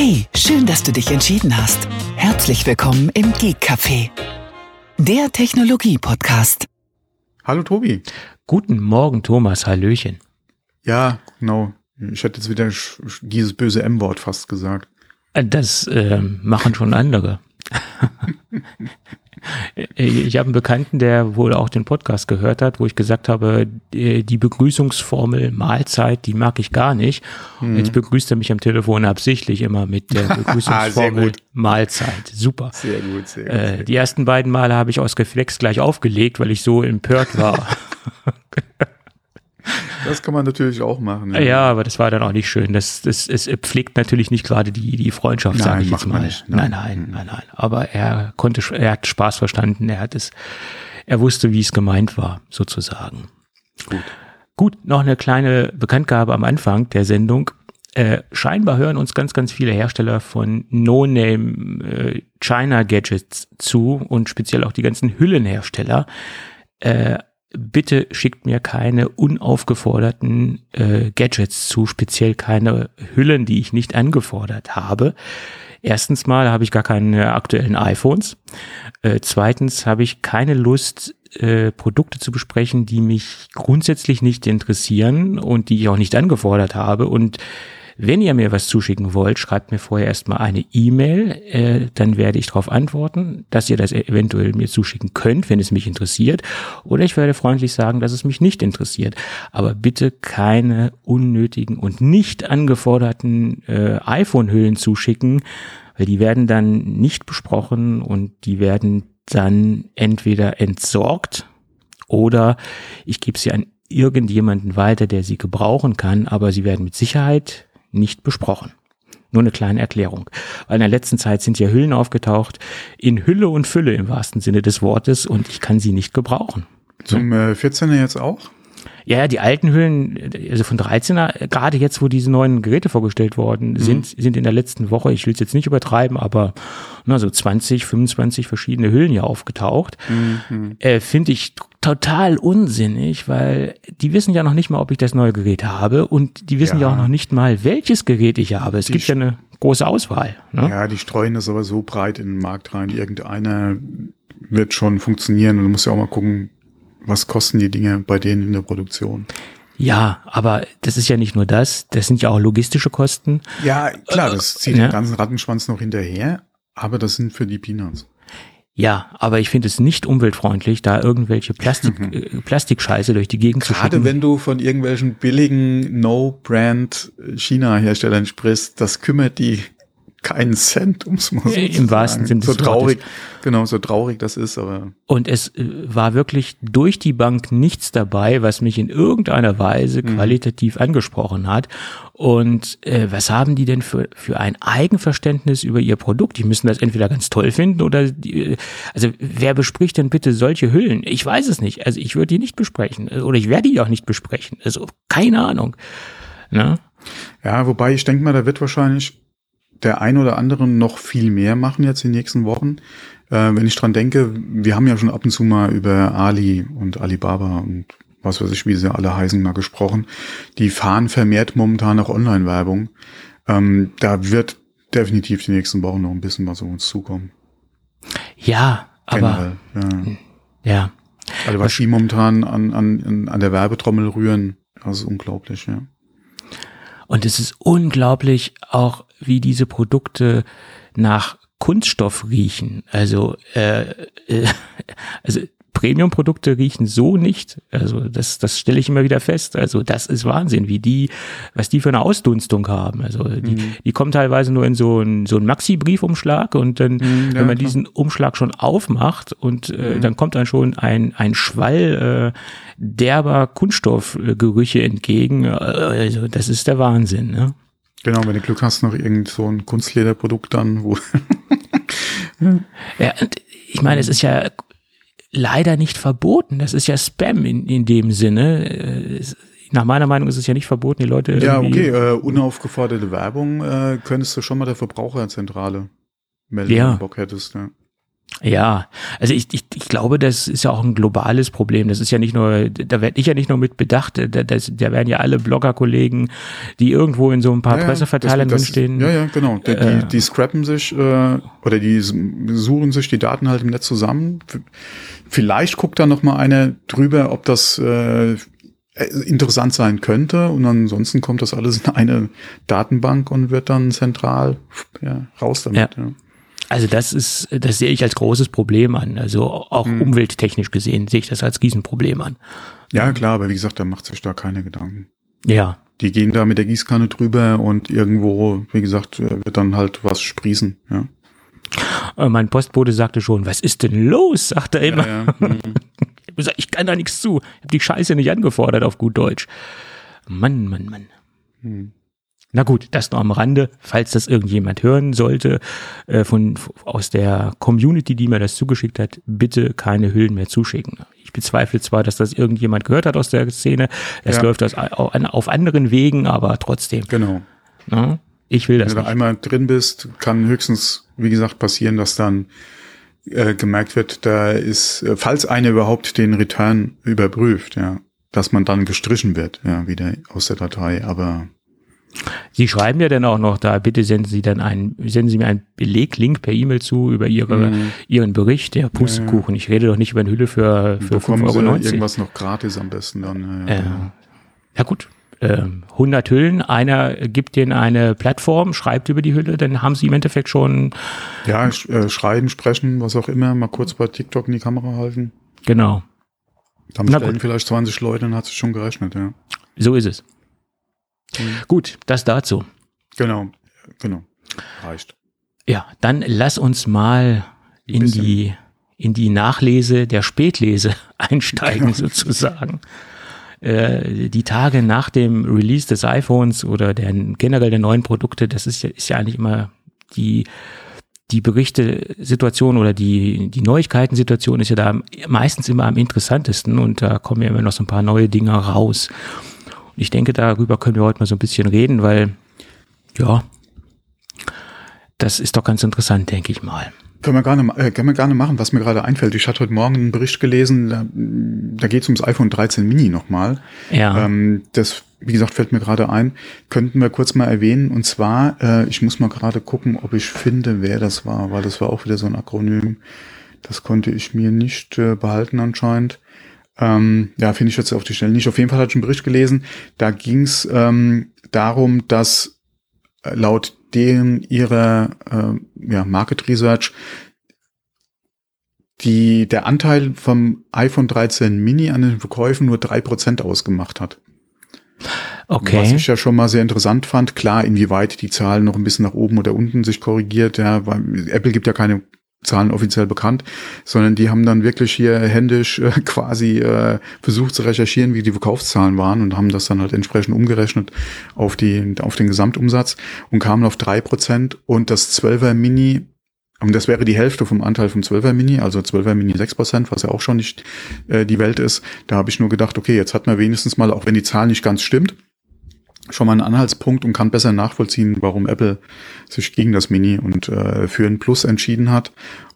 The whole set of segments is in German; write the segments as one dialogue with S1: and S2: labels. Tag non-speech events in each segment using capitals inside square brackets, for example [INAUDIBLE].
S1: Hey, schön, dass du dich entschieden hast. Herzlich willkommen im Geek Café, der Technologie-Podcast.
S2: Hallo Tobi.
S3: Guten Morgen, Thomas. Hallöchen.
S2: Ja, genau. Ich hätte jetzt wieder dieses böse M-Wort fast gesagt.
S3: Das äh, machen schon andere. [LAUGHS] ich habe einen Bekannten, der wohl auch den Podcast gehört hat, wo ich gesagt habe, die Begrüßungsformel Mahlzeit, die mag ich gar nicht. Hm. Jetzt begrüßt er mich am Telefon absichtlich immer mit der [LAUGHS] Begrüßungsformel Mahlzeit. Super.
S2: Sehr gut, sehr
S3: gut. Äh, die ersten beiden Male habe ich aus Reflex gleich aufgelegt, weil ich so empört war. [LAUGHS]
S2: Das kann man natürlich auch machen.
S3: Ja, ja aber das war dann auch nicht schön. Das, das, es pflegt natürlich nicht gerade die, die Freundschaft, sage ich jetzt mal. Nicht, nein, nein, nein, nein. Aber er konnte, er hat Spaß verstanden. Er hat es, er wusste, wie es gemeint war, sozusagen. Gut. Gut, noch eine kleine Bekanntgabe am Anfang der Sendung. Äh, scheinbar hören uns ganz, ganz viele Hersteller von No-Name äh, China Gadgets zu und speziell auch die ganzen Hüllenhersteller. Äh, bitte schickt mir keine unaufgeforderten äh, Gadgets zu, speziell keine Hüllen, die ich nicht angefordert habe. Erstens mal habe ich gar keine aktuellen iPhones. Äh, zweitens habe ich keine Lust, äh, Produkte zu besprechen, die mich grundsätzlich nicht interessieren und die ich auch nicht angefordert habe. Und wenn ihr mir was zuschicken wollt, schreibt mir vorher erstmal eine E-Mail, äh, dann werde ich darauf antworten, dass ihr das eventuell mir zuschicken könnt, wenn es mich interessiert. Oder ich werde freundlich sagen, dass es mich nicht interessiert. Aber bitte keine unnötigen und nicht angeforderten äh, iPhone-Hüllen zuschicken, weil die werden dann nicht besprochen und die werden dann entweder entsorgt oder ich gebe sie an irgendjemanden weiter, der sie gebrauchen kann, aber sie werden mit Sicherheit nicht besprochen. Nur eine kleine Erklärung. Weil in der letzten Zeit sind ja Hüllen aufgetaucht, in Hülle und Fülle im wahrsten Sinne des Wortes, und ich kann sie nicht gebrauchen.
S2: Zum äh, 14er jetzt auch?
S3: Ja, die alten Hüllen, also von 13er, gerade jetzt, wo diese neuen Geräte vorgestellt worden mhm. sind, sind in der letzten Woche, ich will es jetzt nicht übertreiben, aber na, so 20, 25 verschiedene Hüllen ja aufgetaucht. Mhm. Äh, Finde ich total unsinnig, weil die wissen ja noch nicht mal, ob ich das neue Gerät habe und die wissen ja, ja auch noch nicht mal, welches Gerät ich habe. Es die gibt ja eine große Auswahl.
S2: Ne? Ja, die streuen das aber so breit in den Markt rein. Irgendeiner wird schon funktionieren und du musst ja auch mal gucken, was kosten die Dinge bei denen in der Produktion?
S3: Ja, aber das ist ja nicht nur das, das sind ja auch logistische Kosten.
S2: Ja, klar, das zieht äh, den ganzen Rattenschwanz noch hinterher, aber das sind für die Peanuts.
S3: Ja, aber ich finde es nicht umweltfreundlich, da irgendwelche Plastik, mhm. äh, Plastikscheiße durch die Gegend
S2: Gerade
S3: zu schicken.
S2: Gerade wenn du von irgendwelchen billigen No-Brand China-Herstellern sprichst, das kümmert die keinen Cent, ums mal so
S3: Im zu wahrsten Sinne
S2: So traurig, genau, so traurig das ist, aber.
S3: Und es äh, war wirklich durch die Bank nichts dabei, was mich in irgendeiner Weise mhm. qualitativ angesprochen hat. Und äh, was haben die denn für, für ein Eigenverständnis über ihr Produkt? Die müssen das entweder ganz toll finden oder die, also wer bespricht denn bitte solche Hüllen? Ich weiß es nicht. Also ich würde die nicht besprechen. Oder ich werde die auch nicht besprechen. Also keine Ahnung. Ne?
S2: Ja, wobei ich denke mal, da wird wahrscheinlich der ein oder andere noch viel mehr machen jetzt in den nächsten Wochen. Äh, wenn ich dran denke, wir haben ja schon ab und zu mal über Ali und Alibaba und was weiß ich, wie sie alle heißen, mal gesprochen. Die fahren vermehrt momentan auch Online-Werbung. Ähm, da wird definitiv die nächsten Wochen noch ein bisschen was auf uns zukommen.
S3: Ja, aber Generell, ja. ja.
S2: Also was die momentan an, an, an der Werbetrommel rühren, das ist unglaublich, ja.
S3: Und es ist unglaublich auch, wie diese Produkte nach Kunststoff riechen. Also, äh, äh, [LAUGHS] also Premium-Produkte riechen so nicht. Also das, das stelle ich immer wieder fest. Also das ist Wahnsinn, wie die, was die für eine Ausdunstung haben. Also die, mhm. die kommen teilweise nur in so ein so ein Maxi-Briefumschlag und dann, mhm, ja, wenn man klar. diesen Umschlag schon aufmacht und äh, mhm. dann kommt dann schon ein ein Schwall äh, derber Kunststoffgerüche entgegen. Also das ist der Wahnsinn. Ne?
S2: Genau, wenn du Glück hast, noch irgend so ein Kunstlederprodukt dann, wo.
S3: ja, ich meine, es ist ja leider nicht verboten. Das ist ja Spam in, in dem Sinne. Äh, nach meiner Meinung ist es ja nicht verboten, die Leute.
S2: Ja, okay, äh, unaufgeforderte Werbung äh, könntest du schon mal der Verbraucherzentrale melden, ja. wenn du Bock hättest. Ja.
S3: Ja, also ich, ich, ich glaube, das ist ja auch ein globales Problem. Das ist ja nicht nur, da werde ich ja nicht nur mit bedacht, da, das, da werden ja alle Blogger-Kollegen, die irgendwo in so ein paar ja, Presseverteilern drinstehen.
S2: Ja, ja, genau. Die, äh, die, die scrappen sich äh, oder die suchen sich die Daten halt im Netz zusammen. Vielleicht guckt da noch mal einer drüber, ob das äh, interessant sein könnte und ansonsten kommt das alles in eine Datenbank und wird dann zentral ja, raus damit. Ja. ja.
S3: Also das ist, das sehe ich als großes Problem an. Also auch hm. umwelttechnisch gesehen sehe ich das als Riesenproblem an.
S2: Ja, klar, aber wie gesagt, da macht sich da keine Gedanken.
S3: Ja.
S2: Die gehen da mit der Gießkanne drüber und irgendwo, wie gesagt, wird dann halt was sprießen, ja.
S3: Äh, mein Postbote sagte schon, was ist denn los? sagt er immer. Ja, ja. [LAUGHS] Mhm. ich kann da nichts zu. Ich habe die Scheiße nicht angefordert auf gut Deutsch. Mann, Mann, Mann. Hm. Na gut, das nur am Rande, falls das irgendjemand hören sollte, äh, von, aus der Community, die mir das zugeschickt hat, bitte keine Hüllen mehr zuschicken. Ich bezweifle zwar, dass das irgendjemand gehört hat aus der Szene, das ja. läuft aus, auf anderen Wegen, aber trotzdem.
S2: Genau.
S3: Na, ich will das
S2: Wenn du
S3: nicht.
S2: einmal drin bist, kann höchstens, wie gesagt, passieren, dass dann äh, gemerkt wird, da ist, äh, falls einer überhaupt den Return überprüft, ja, dass man dann gestrichen wird, ja, wieder aus der Datei, aber
S3: Sie schreiben ja dann auch noch da, bitte senden Sie dann einen, senden Sie mir einen Beleglink per E-Mail zu über Ihre, mhm. Ihren Bericht, der Pustekuchen. Ich rede doch nicht über eine Hülle für, für 5,90 Euro.
S2: irgendwas noch gratis am besten dann.
S3: Ja. Äh, ja gut, 100 ähm, Hüllen, einer gibt denen eine Plattform, schreibt über die Hülle, dann haben sie im Endeffekt schon.
S2: Ja, äh, schreiben, sprechen, was auch immer, mal kurz bei TikTok in die Kamera halten.
S3: Genau.
S2: Dann bestellen vielleicht 20 Leute, dann hat es schon gerechnet, ja.
S3: So ist es. Mhm. Gut, das dazu.
S2: Genau, genau. Reicht.
S3: Ja, dann lass uns mal in die, in die Nachlese der Spätlese [LAUGHS] einsteigen, genau. sozusagen. Äh, die Tage nach dem Release des iPhones oder der, generell der neuen Produkte, das ist ja, ist ja eigentlich immer die, die Berichte-Situation oder die, die Neuigkeiten-Situation ist ja da meistens immer am interessantesten und da kommen ja immer noch so ein paar neue Dinge raus. Ich denke, darüber können wir heute mal so ein bisschen reden, weil, ja, das ist doch ganz interessant, denke ich mal.
S2: Können wir, gerne, äh, können wir gerne machen, was mir gerade einfällt. Ich hatte heute Morgen einen Bericht gelesen, da, da geht es ums iPhone 13 Mini nochmal.
S3: Ja.
S2: Ähm, das, wie gesagt, fällt mir gerade ein. Könnten wir kurz mal erwähnen. Und zwar, äh, ich muss mal gerade gucken, ob ich finde, wer das war, weil das war auch wieder so ein Akronym. Das konnte ich mir nicht äh, behalten anscheinend. Ähm, ja, finde ich jetzt auf die Stelle nicht. Auf jeden Fall hatte ich einen Bericht gelesen. Da ging es ähm, darum, dass äh, laut deren ihrer äh, ja, Market Research die, der Anteil vom iPhone 13 Mini an den Verkäufen nur drei Prozent ausgemacht hat.
S3: Okay.
S2: Was ich ja schon mal sehr interessant fand, klar, inwieweit die Zahlen noch ein bisschen nach oben oder unten sich korrigiert, ja, weil Apple gibt ja keine Zahlen offiziell bekannt, sondern die haben dann wirklich hier händisch äh, [LAUGHS] quasi äh, versucht zu recherchieren, wie die Verkaufszahlen waren und haben das dann halt entsprechend umgerechnet auf die auf den Gesamtumsatz und kamen auf drei Prozent und das 12er Mini und das wäre die Hälfte vom Anteil vom 12er Mini, also 12er Mini 6%, was ja auch schon nicht äh, die Welt ist. Da habe ich nur gedacht, okay, jetzt hat man wenigstens mal, auch wenn die Zahl nicht ganz stimmt, schon mal einen Anhaltspunkt und kann besser nachvollziehen, warum Apple sich gegen das Mini und äh, für ein Plus entschieden hat.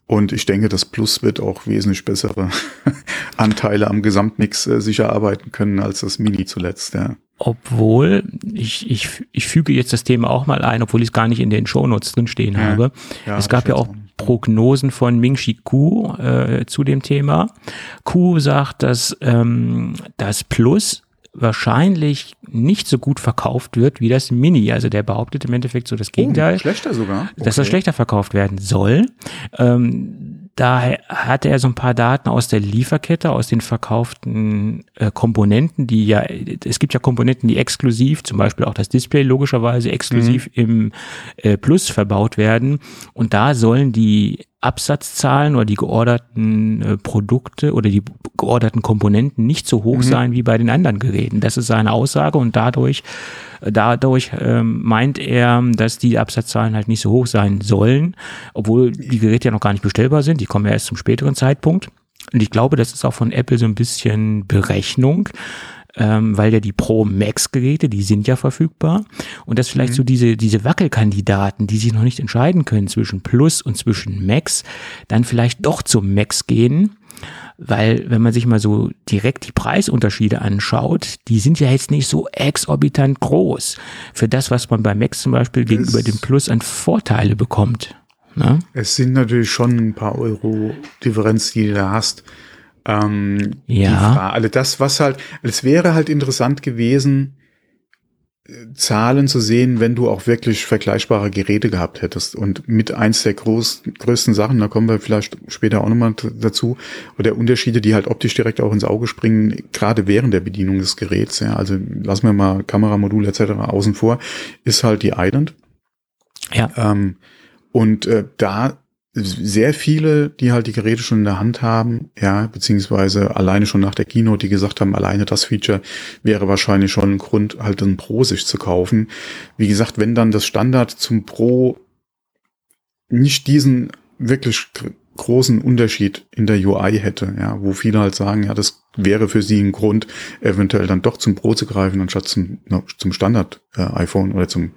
S2: Und ich denke, das Plus wird auch wesentlich bessere [LAUGHS] Anteile am Gesamtmix äh, sicher arbeiten können als das Mini zuletzt. Ja.
S3: Obwohl, ich, ich, ich füge jetzt das Thema auch mal ein, obwohl ich es gar nicht in den Shownotes drin stehen ja. habe. Ja, es gab ja auch Prognosen von Ming-Chi Ku äh, zu dem Thema. Ku sagt, dass ähm, das Plus wahrscheinlich nicht so gut verkauft wird wie das Mini. Also der behauptet im Endeffekt so das oh, Gegenteil.
S2: Oh, schlechter sogar.
S3: Okay. Dass das schlechter verkauft werden soll. Ähm, da hatte er so ein paar Daten aus der Lieferkette, aus den verkauften äh, Komponenten, die ja, es gibt ja Komponenten, die exklusiv, zum Beispiel auch das Display logischerweise exklusiv mhm. im äh, Plus verbaut werden. Und da sollen die Absatzzahlen oder die georderten äh, Produkte oder die georderten Komponenten nicht so hoch mhm. sein wie bei den anderen Geräten. Das ist seine Aussage und dadurch, äh, dadurch ähm, meint er, dass die Absatzzahlen halt nicht so hoch sein sollen, obwohl die Geräte ja noch gar nicht bestellbar sind. Die kommen ja erst zum späteren Zeitpunkt. Und ich glaube, das ist auch von Apple so ein bisschen Berechnung. Ähm, weil ja die Pro Max Geräte, die sind ja verfügbar und dass vielleicht mhm. so diese, diese Wackelkandidaten, die sich noch nicht entscheiden können zwischen Plus und zwischen Max, dann vielleicht doch zum Max gehen, weil wenn man sich mal so direkt die Preisunterschiede anschaut, die sind ja jetzt nicht so exorbitant groß für das, was man bei Max zum Beispiel gegenüber dem Plus an Vorteile bekommt.
S2: Ne? Es sind natürlich schon ein paar Euro Differenz, die du da hast. Ähm,
S3: ja.
S2: also das, was halt, es wäre halt interessant gewesen, äh, Zahlen zu sehen, wenn du auch wirklich vergleichbare Geräte gehabt hättest. Und mit eins der groß, größten Sachen, da kommen wir vielleicht später auch nochmal dazu, oder Unterschiede, die halt optisch direkt auch ins Auge springen, gerade während der Bedienung des Geräts. Ja, also lassen wir mal Kameramodul etc. außen vor, ist halt die Island.
S3: Ja.
S2: Ähm, und äh, da sehr viele, die halt die Geräte schon in der Hand haben, ja, beziehungsweise alleine schon nach der Keynote, die gesagt haben, alleine das Feature wäre wahrscheinlich schon ein Grund, halt ein Pro sich zu kaufen. Wie gesagt, wenn dann das Standard zum Pro nicht diesen wirklich großen Unterschied in der UI hätte, ja, wo viele halt sagen, ja, das wäre für sie ein Grund, eventuell dann doch zum Pro zu greifen, anstatt zum, zum Standard äh, iPhone oder zum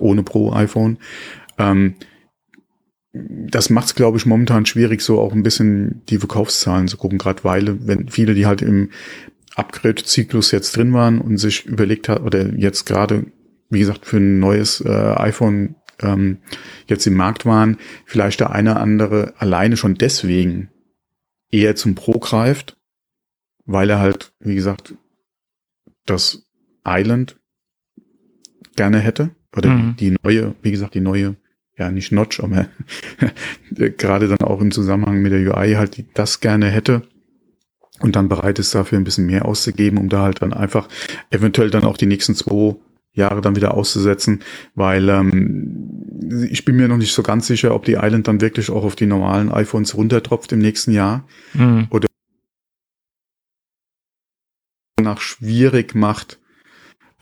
S2: ohne Pro iPhone. Ähm, das macht es, glaube ich, momentan schwierig, so auch ein bisschen die Verkaufszahlen zu gucken, gerade weil, wenn viele, die halt im Upgrade-Zyklus jetzt drin waren und sich überlegt hat, oder jetzt gerade, wie gesagt, für ein neues äh, iPhone ähm, jetzt im Markt waren, vielleicht der eine oder andere alleine schon deswegen eher zum Pro greift, weil er halt, wie gesagt, das Island gerne hätte. Oder mhm. die neue, wie gesagt, die neue ja nicht Notch, aber [LAUGHS] gerade dann auch im Zusammenhang mit der UI halt das gerne hätte und dann bereit ist dafür ein bisschen mehr auszugeben, um da halt dann einfach eventuell dann auch die nächsten zwei Jahre dann wieder auszusetzen, weil ähm, ich bin mir noch nicht so ganz sicher, ob die Island dann wirklich auch auf die normalen iPhones runtertropft im nächsten Jahr mhm. oder nach schwierig macht,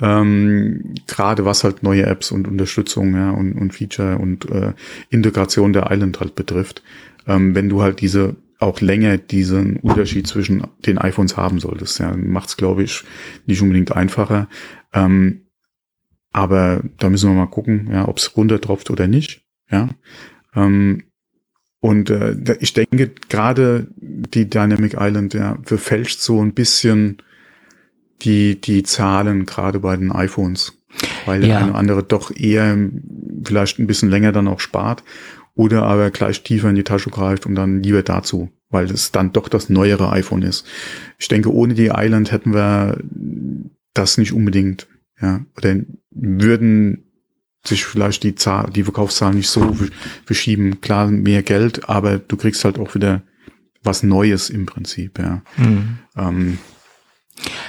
S2: ähm, gerade was halt neue Apps und Unterstützung ja, und, und Feature und äh, Integration der Island halt betrifft. Ähm, wenn du halt diese auch länger diesen Unterschied zwischen den iPhones haben solltest, ja, macht es, glaube ich, nicht unbedingt einfacher. Ähm, aber da müssen wir mal gucken, ja, ob es runtertropft oder nicht. Ja. Ähm, und äh, ich denke, gerade die Dynamic Island, ja, verfälscht so ein bisschen die, die Zahlen gerade bei den iPhones, weil der eine andere doch eher vielleicht ein bisschen länger dann auch spart oder aber gleich tiefer in die Tasche greift und dann lieber dazu, weil es dann doch das neuere iPhone ist. Ich denke, ohne die Island hätten wir das nicht unbedingt, ja, oder würden sich vielleicht die Zahl, die Verkaufszahlen nicht so verschieben. Klar, mehr Geld, aber du kriegst halt auch wieder was Neues im Prinzip, ja. Mhm. Ähm,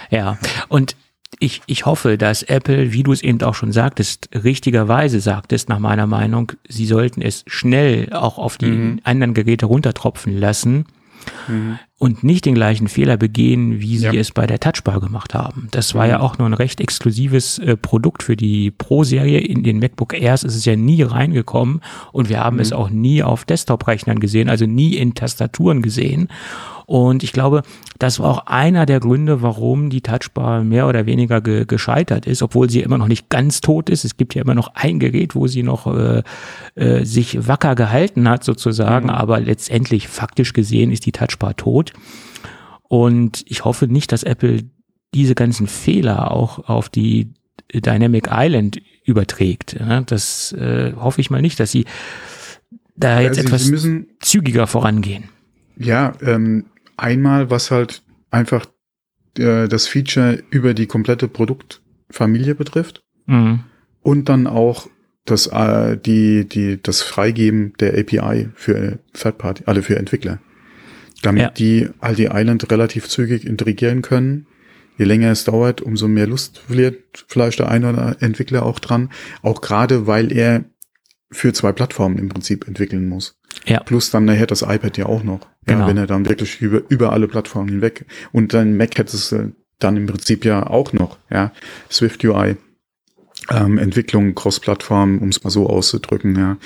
S3: ja, und ich, ich hoffe, dass Apple, wie du es eben auch schon sagtest, richtigerweise sagtest, nach meiner Meinung, sie sollten es schnell auch auf die mhm. anderen Geräte runtertropfen lassen mhm. und nicht den gleichen Fehler begehen, wie sie ja. es bei der Touchbar gemacht haben. Das war mhm. ja auch nur ein recht exklusives äh, Produkt für die Pro-Serie. In den MacBook Airs ist es ja nie reingekommen und wir haben es mhm. auch nie auf Desktop-Rechnern gesehen, also nie in Tastaturen gesehen. Und ich glaube, das war auch einer der Gründe, warum die Touchbar mehr oder weniger ge gescheitert ist, obwohl sie immer noch nicht ganz tot ist. Es gibt ja immer noch ein Gerät, wo sie noch äh, äh, sich wacker gehalten hat sozusagen, mhm. aber letztendlich faktisch gesehen ist die Touchbar tot. Und ich hoffe nicht, dass Apple diese ganzen Fehler auch auf die Dynamic Island überträgt. Das äh, hoffe ich mal nicht, dass sie da jetzt also etwas zügiger vorangehen.
S2: Ja, ähm, Einmal, was halt einfach äh, das Feature über die komplette Produktfamilie betrifft. Mhm. Und dann auch das, äh, die, die, das Freigeben der API für Third Party, alle für Entwickler. Damit ja. die die Island relativ zügig integrieren können. Je länger es dauert, umso mehr Lust verliert vielleicht der eine oder Entwickler auch dran. Auch gerade, weil er für zwei Plattformen im Prinzip entwickeln muss.
S3: Ja.
S2: Plus dann nachher das iPad ja auch noch. Genau. Ja, wenn er dann wirklich über, über alle Plattformen hinweg. Und dann Mac hätte es äh, dann im Prinzip ja auch noch, ja. Swift UI. Ähm, Entwicklung, Cross-Plattform, um es mal so auszudrücken, ja.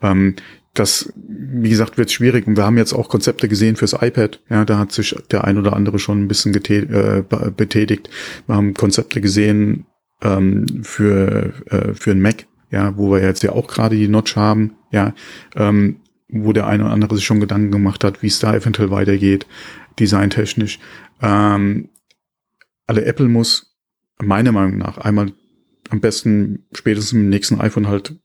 S2: Ähm, das, wie gesagt, wird schwierig. Und wir haben jetzt auch Konzepte gesehen fürs iPad. Ja, da hat sich der ein oder andere schon ein bisschen äh, betätigt. Wir haben Konzepte gesehen ähm, für, äh, für ein Mac, ja, wo wir jetzt ja auch gerade die Notch haben, ja, ähm, wo der eine oder andere sich schon Gedanken gemacht hat, wie es da eventuell weitergeht, designtechnisch. Ähm, alle Apple muss meiner Meinung nach einmal am besten spätestens im nächsten iPhone halt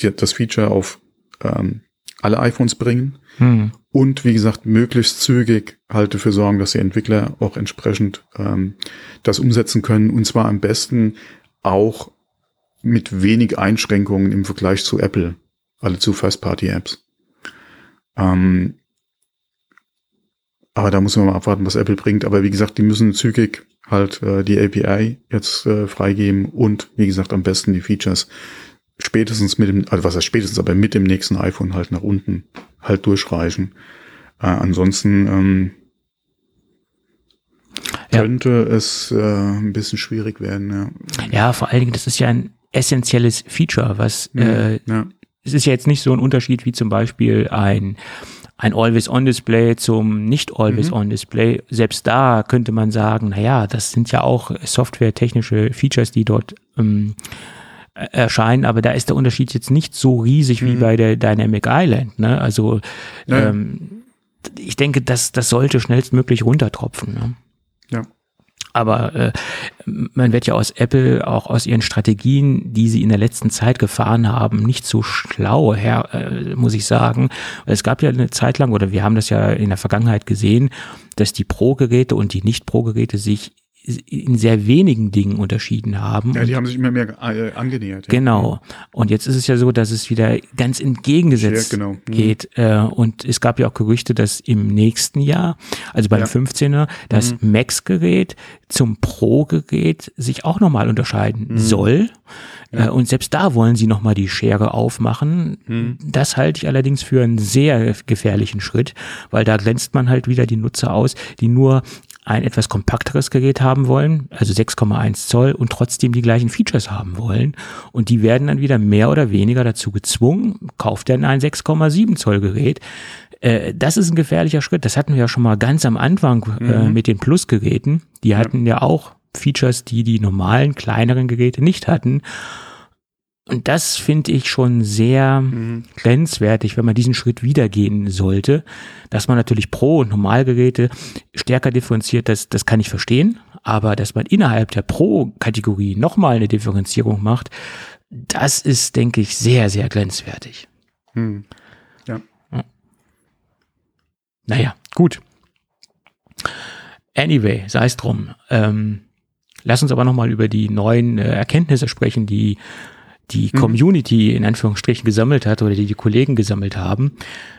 S2: die, das Feature auf ähm, alle iPhones bringen hm. und wie gesagt möglichst zügig halt dafür sorgen, dass die Entwickler auch entsprechend ähm, das umsetzen können und zwar am besten auch mit wenig Einschränkungen im Vergleich zu Apple, alle zu First-Party-Apps. Ähm, aber da muss man mal abwarten, was Apple bringt. Aber wie gesagt, die müssen zügig halt äh, die API jetzt äh, freigeben und wie gesagt am besten die Features spätestens mit dem, also was heißt spätestens, aber mit dem nächsten iPhone halt nach unten halt durchreichen. Äh, ansonsten ähm, könnte ja. es äh, ein bisschen schwierig werden.
S3: Ja. ja, vor allen Dingen, das ist ja ein essentielles Feature, was mhm, äh, ja. Es ist ja jetzt nicht so ein Unterschied wie zum Beispiel ein ein Always-On-Display zum Nicht-Always-On-Display. Mhm. Selbst da könnte man sagen, na ja, das sind ja auch softwaretechnische Features, die dort ähm, erscheinen, aber da ist der Unterschied jetzt nicht so riesig mhm. wie bei der Dynamic Island. Ne? Also ähm, ich denke, das, das sollte schnellstmöglich runtertropfen. Ne? Aber äh, man wird ja aus Apple auch aus ihren Strategien, die sie in der letzten Zeit gefahren haben, nicht so schlau her, äh, muss ich sagen. Es gab ja eine Zeit lang, oder wir haben das ja in der Vergangenheit gesehen, dass die Pro-Geräte und die Nicht-Pro-Geräte sich in sehr wenigen Dingen unterschieden haben.
S2: Ja, die haben sich immer mehr äh, angenähert.
S3: Ja. Genau. Und jetzt ist es ja so, dass es wieder ganz entgegengesetzt ja, genau. mhm. geht. Äh, und es gab ja auch Gerüchte, dass im nächsten Jahr, also beim ja. 15er, das mhm. Max-Gerät zum Pro-Gerät sich auch nochmal unterscheiden mhm. soll. Äh, und selbst da wollen sie nochmal die Schere aufmachen. Mhm. Das halte ich allerdings für einen sehr gefährlichen Schritt, weil da glänzt man halt wieder die Nutzer aus, die nur ein etwas kompakteres Gerät haben wollen, also 6,1 Zoll und trotzdem die gleichen Features haben wollen. Und die werden dann wieder mehr oder weniger dazu gezwungen, kauft dann ein 6,7 Zoll Gerät. Äh, das ist ein gefährlicher Schritt. Das hatten wir ja schon mal ganz am Anfang äh, mhm. mit den Plus-Geräten. Die hatten ja. ja auch Features, die die normalen, kleineren Geräte nicht hatten. Und das finde ich schon sehr mhm. grenzwertig, wenn man diesen Schritt wieder gehen sollte. Dass man natürlich Pro- und Normalgeräte stärker differenziert, das, das kann ich verstehen. Aber dass man innerhalb der Pro-Kategorie nochmal eine Differenzierung macht, das ist, denke ich, sehr, sehr grenzwertig. Mhm. Ja. ja. Naja, gut. Anyway, sei es drum. Ähm, lass uns aber nochmal über die neuen äh, Erkenntnisse sprechen, die die mhm. Community in Anführungsstrichen gesammelt hat oder die die Kollegen gesammelt haben.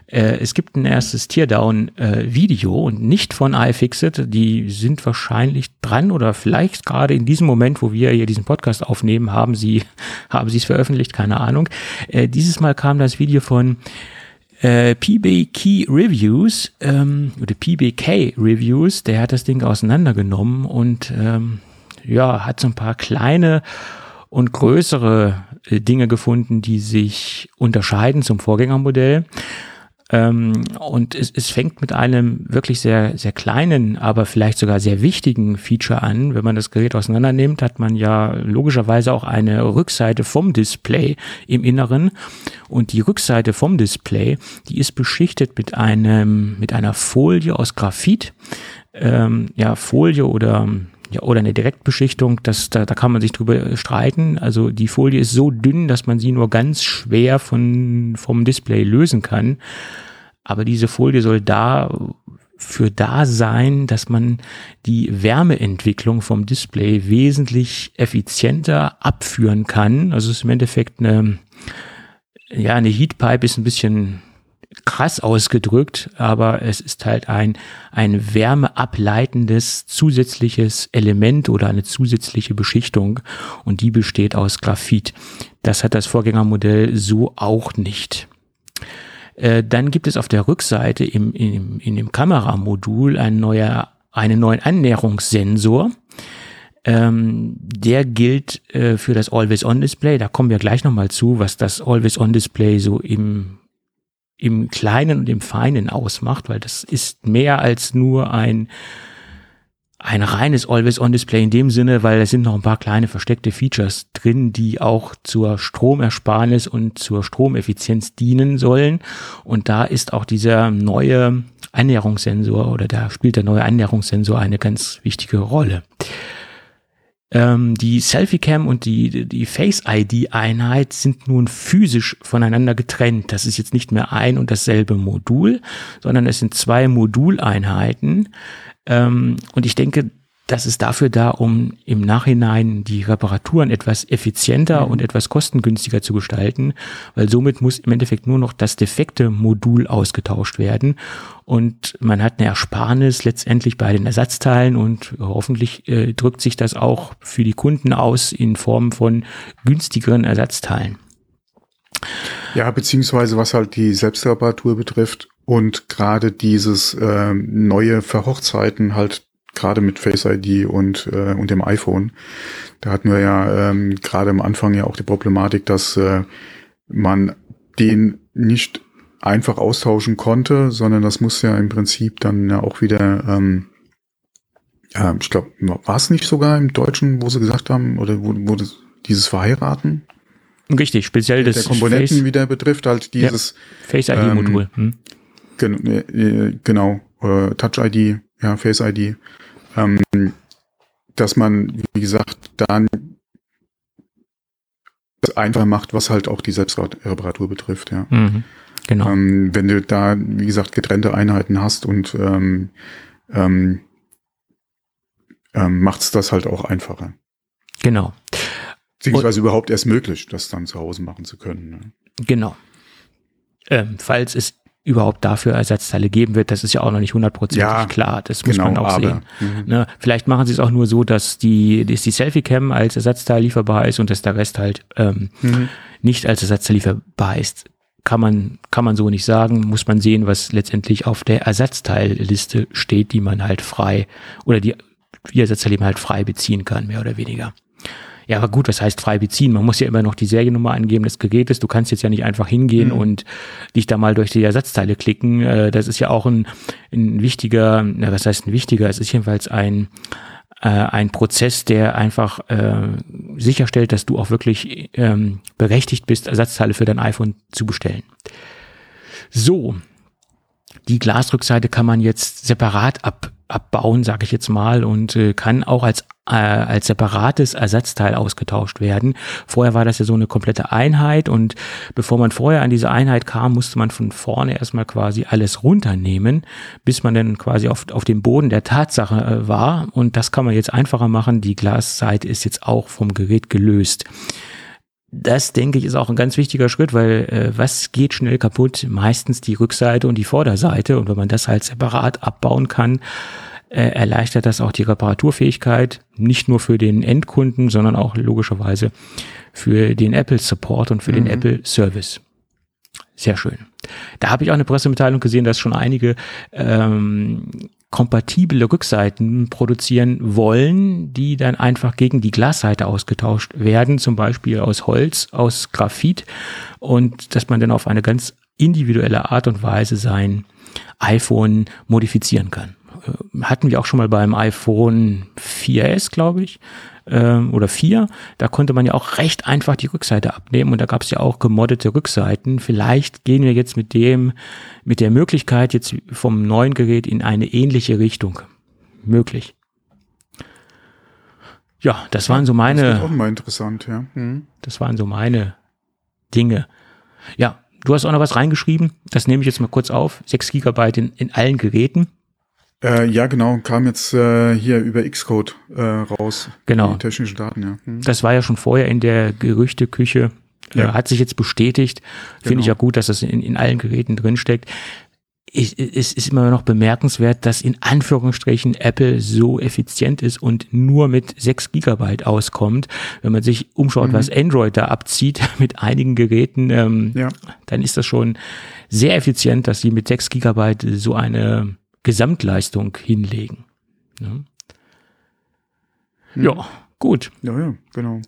S3: Äh, es gibt ein erstes Teardown-Video äh, und nicht von iFixit. Die sind wahrscheinlich dran oder vielleicht gerade in diesem Moment, wo wir hier diesen Podcast aufnehmen, haben sie [LAUGHS] haben sie es veröffentlicht, keine Ahnung. Äh, dieses Mal kam das Video von äh, PB Key Reviews ähm, oder PBK Reviews. Der hat das Ding auseinandergenommen und ähm, ja hat so ein paar kleine und größere Dinge gefunden, die sich unterscheiden zum Vorgängermodell. Ähm, und es, es fängt mit einem wirklich sehr, sehr kleinen, aber vielleicht sogar sehr wichtigen Feature an. Wenn man das Gerät auseinander nimmt, hat man ja logischerweise auch eine Rückseite vom Display im Inneren. Und die Rückseite vom Display, die ist beschichtet mit einem, mit einer Folie aus Graphit. Ähm, ja, Folie oder ja, oder eine Direktbeschichtung, das, da, da kann man sich drüber streiten. Also die Folie ist so dünn, dass man sie nur ganz schwer von, vom Display lösen kann. Aber diese Folie soll da für da sein, dass man die Wärmeentwicklung vom Display wesentlich effizienter abführen kann. Also es ist im Endeffekt eine, ja, eine Heatpipe ist ein bisschen krass ausgedrückt, aber es ist halt ein, ein wärmeableitendes zusätzliches Element oder eine zusätzliche Beschichtung und die besteht aus Graphit. Das hat das Vorgängermodell so auch nicht. Äh, dann gibt es auf der Rückseite im, im, in dem Kameramodul ein neuer, einen neuen Annäherungssensor. Ähm, der gilt äh, für das Always-On-Display. Da kommen wir gleich nochmal zu, was das Always-On-Display so im im Kleinen und im Feinen ausmacht, weil das ist mehr als nur ein ein reines Always-on-Display in dem Sinne, weil es sind noch ein paar kleine versteckte Features drin, die auch zur Stromersparnis und zur Stromeffizienz dienen sollen. Und da ist auch dieser neue Annäherungssensor oder da spielt der neue Annäherungssensor eine ganz wichtige Rolle. Ähm, die Selfie-Cam und die, die Face-ID-Einheit sind nun physisch voneinander getrennt. Das ist jetzt nicht mehr ein und dasselbe Modul, sondern es sind zwei Moduleinheiten, ähm, und ich denke, das ist dafür da, um im Nachhinein die Reparaturen etwas effizienter mhm. und etwas kostengünstiger zu gestalten, weil somit muss im Endeffekt nur noch das defekte Modul ausgetauscht werden und man hat eine Ersparnis letztendlich bei den Ersatzteilen und hoffentlich äh, drückt sich das auch für die Kunden aus in Form von günstigeren Ersatzteilen.
S2: Ja, beziehungsweise was halt die Selbstreparatur betrifft, und gerade dieses äh, neue Verhochzeiten halt gerade mit Face ID und, äh, und dem iPhone, da hatten wir ja ähm, gerade am Anfang ja auch die Problematik, dass äh, man den nicht einfach austauschen konnte, sondern das muss ja im Prinzip dann ja auch wieder, ähm, ja, ich glaube, war es nicht sogar im Deutschen, wo sie gesagt haben, oder wo, wo das, dieses Verheiraten?
S3: Richtig, speziell das
S2: der Komponenten Face, wieder betrifft, halt dieses
S3: ja, Face ID-Modul. Ähm, hm.
S2: Gen äh, genau, äh, Touch ID, ja, Face ID, ähm, dass man, wie gesagt, dann das einfach macht, was halt auch die Selbstreparatur betrifft, ja. Mhm, genau. Ähm, wenn du da, wie gesagt, getrennte Einheiten hast und ähm, ähm, ähm, macht's das halt auch einfacher.
S3: Genau.
S2: Beziehungsweise und, überhaupt erst möglich, das dann zu Hause machen zu können. Ne?
S3: Genau. Ähm, falls es überhaupt dafür Ersatzteile geben wird, das ist ja auch noch nicht hundertprozentig ja, klar. Das muss genau, man auch aber, sehen. Mhm. Ne, vielleicht machen sie es auch nur so, dass die, dass die Selfie-Cam als Ersatzteil lieferbar ist und dass der Rest halt ähm, mhm. nicht als Ersatzteil lieferbar ist. Kann man, kann man so nicht sagen, muss man sehen, was letztendlich auf der Ersatzteilliste steht, die man halt frei oder die, die Ersatzteile halt frei beziehen kann, mehr oder weniger. Ja, aber gut, was heißt frei beziehen? Man muss ja immer noch die Seriennummer angeben des Gerätes. Du kannst jetzt ja nicht einfach hingehen mhm. und dich da mal durch die Ersatzteile klicken. Äh, das ist ja auch ein, ein wichtiger, was heißt ein wichtiger? Es ist jedenfalls ein, äh, ein Prozess, der einfach äh, sicherstellt, dass du auch wirklich ähm, berechtigt bist, Ersatzteile für dein iPhone zu bestellen. So, die Glasrückseite kann man jetzt separat ab, abbauen, sage ich jetzt mal, und äh, kann auch als äh, als separates Ersatzteil ausgetauscht werden. Vorher war das ja so eine komplette Einheit und bevor man vorher an diese Einheit kam, musste man von vorne erstmal quasi alles runternehmen, bis man dann quasi auf, auf dem Boden der Tatsache äh, war. Und das kann man jetzt einfacher machen. Die Glasseite ist jetzt auch vom Gerät gelöst. Das, denke ich, ist auch ein ganz wichtiger Schritt, weil äh, was geht schnell kaputt? Meistens die Rückseite und die Vorderseite. Und wenn man das halt separat abbauen kann, äh, erleichtert das auch die Reparaturfähigkeit, nicht nur für den Endkunden, sondern auch logischerweise für den Apple Support und für mhm. den Apple Service. Sehr schön. Da habe ich auch eine Pressemitteilung gesehen, dass schon einige ähm, kompatible Rückseiten produzieren wollen, die dann einfach gegen die Glasseite ausgetauscht werden, zum Beispiel aus Holz, aus Graphit und dass man dann auf eine ganz individuelle Art und Weise sein iPhone modifizieren kann. Äh, hatten wir auch schon mal beim iPhone 4S, glaube ich, ähm, oder 4. Da konnte man ja auch recht einfach die Rückseite abnehmen und da gab es ja auch gemoddete Rückseiten. Vielleicht gehen wir jetzt mit dem, mit der Möglichkeit jetzt vom neuen Gerät in eine ähnliche Richtung. Möglich. Ja, das waren so meine. Das
S2: ist auch mal interessant, ja. Mhm.
S3: Das waren so meine Dinge. Ja, du hast auch noch was reingeschrieben. Das nehme ich jetzt mal kurz auf. 6 Gigabyte in, in allen Geräten.
S2: Äh, ja, genau, kam jetzt äh, hier über Xcode äh, raus.
S3: Genau. Die
S2: technischen Daten, ja.
S3: Hm. Das war ja schon vorher in der Gerüchteküche. Äh, ja. hat sich jetzt bestätigt. Finde genau. ich ja gut, dass das in, in allen Geräten drinsteckt. Ich, es ist immer noch bemerkenswert, dass in Anführungsstrichen Apple so effizient ist und nur mit 6 Gigabyte auskommt. Wenn man sich umschaut, mhm. was Android da abzieht [LAUGHS] mit einigen Geräten, ähm, ja. dann ist das schon sehr effizient, dass sie mit 6 Gigabyte so eine Gesamtleistung hinlegen. Ne? Ja, gut.
S2: Ja, ja, genau.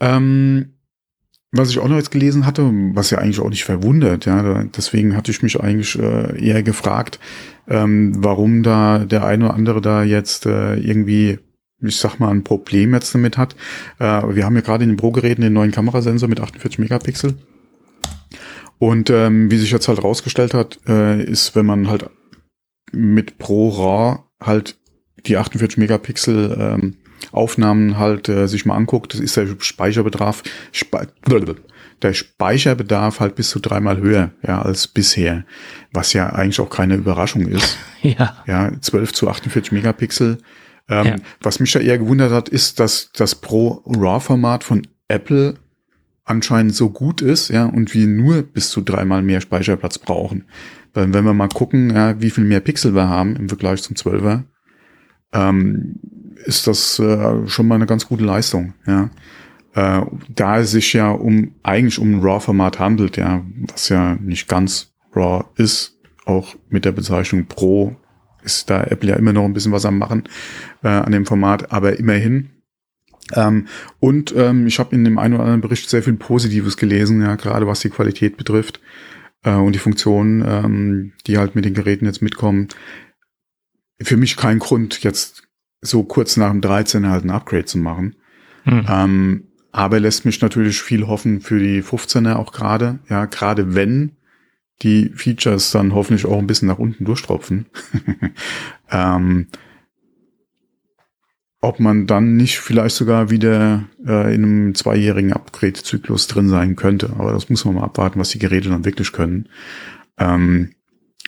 S2: Ähm, was ich auch noch jetzt gelesen hatte, was ja eigentlich auch nicht verwundert, ja, deswegen hatte ich mich eigentlich äh, eher gefragt, ähm, warum da der eine oder andere da jetzt äh, irgendwie, ich sag mal, ein Problem jetzt damit hat. Äh, wir haben ja gerade in den Pro-Geräten den neuen Kamerasensor mit 48 Megapixel. Und ähm, wie sich jetzt halt rausgestellt hat, äh, ist, wenn man halt mit Pro RAW halt die 48 Megapixel ähm, Aufnahmen halt äh, sich mal anguckt, das ist der Speicherbedarf, Spe der Speicherbedarf halt bis zu dreimal höher, ja, als bisher, was ja eigentlich auch keine Überraschung ist. [LAUGHS]
S3: ja.
S2: Ja, 12 zu 48 Megapixel. Ähm, ja. Was mich ja eher gewundert hat, ist, dass das Pro RAW Format von Apple anscheinend so gut ist, ja, und wir nur bis zu dreimal mehr Speicherplatz brauchen. Weil wenn wir mal gucken, ja, wie viel mehr Pixel wir haben im Vergleich zum 12er, ähm, ist das äh, schon mal eine ganz gute Leistung, ja. Äh, da es sich ja um eigentlich um ein RAW-Format handelt, ja, was ja nicht ganz RAW ist, auch mit der Bezeichnung Pro ist da Apple ja immer noch ein bisschen was am machen äh, an dem Format, aber immerhin. Ähm, und ähm, ich habe in dem einen oder anderen Bericht sehr viel Positives gelesen, ja, gerade was die Qualität betrifft äh, und die Funktionen, ähm, die halt mit den Geräten jetzt mitkommen. Für mich kein Grund, jetzt so kurz nach dem 13 halt ein Upgrade zu machen. Hm. Ähm, aber lässt mich natürlich viel hoffen für die 15er auch gerade. Ja, gerade wenn die Features dann hoffentlich auch ein bisschen nach unten durchtropfen. [LAUGHS] ähm, ob man dann nicht vielleicht sogar wieder äh, in einem zweijährigen Upgrade-Zyklus drin sein könnte. Aber das muss man mal abwarten, was die Geräte dann wirklich können. Ähm,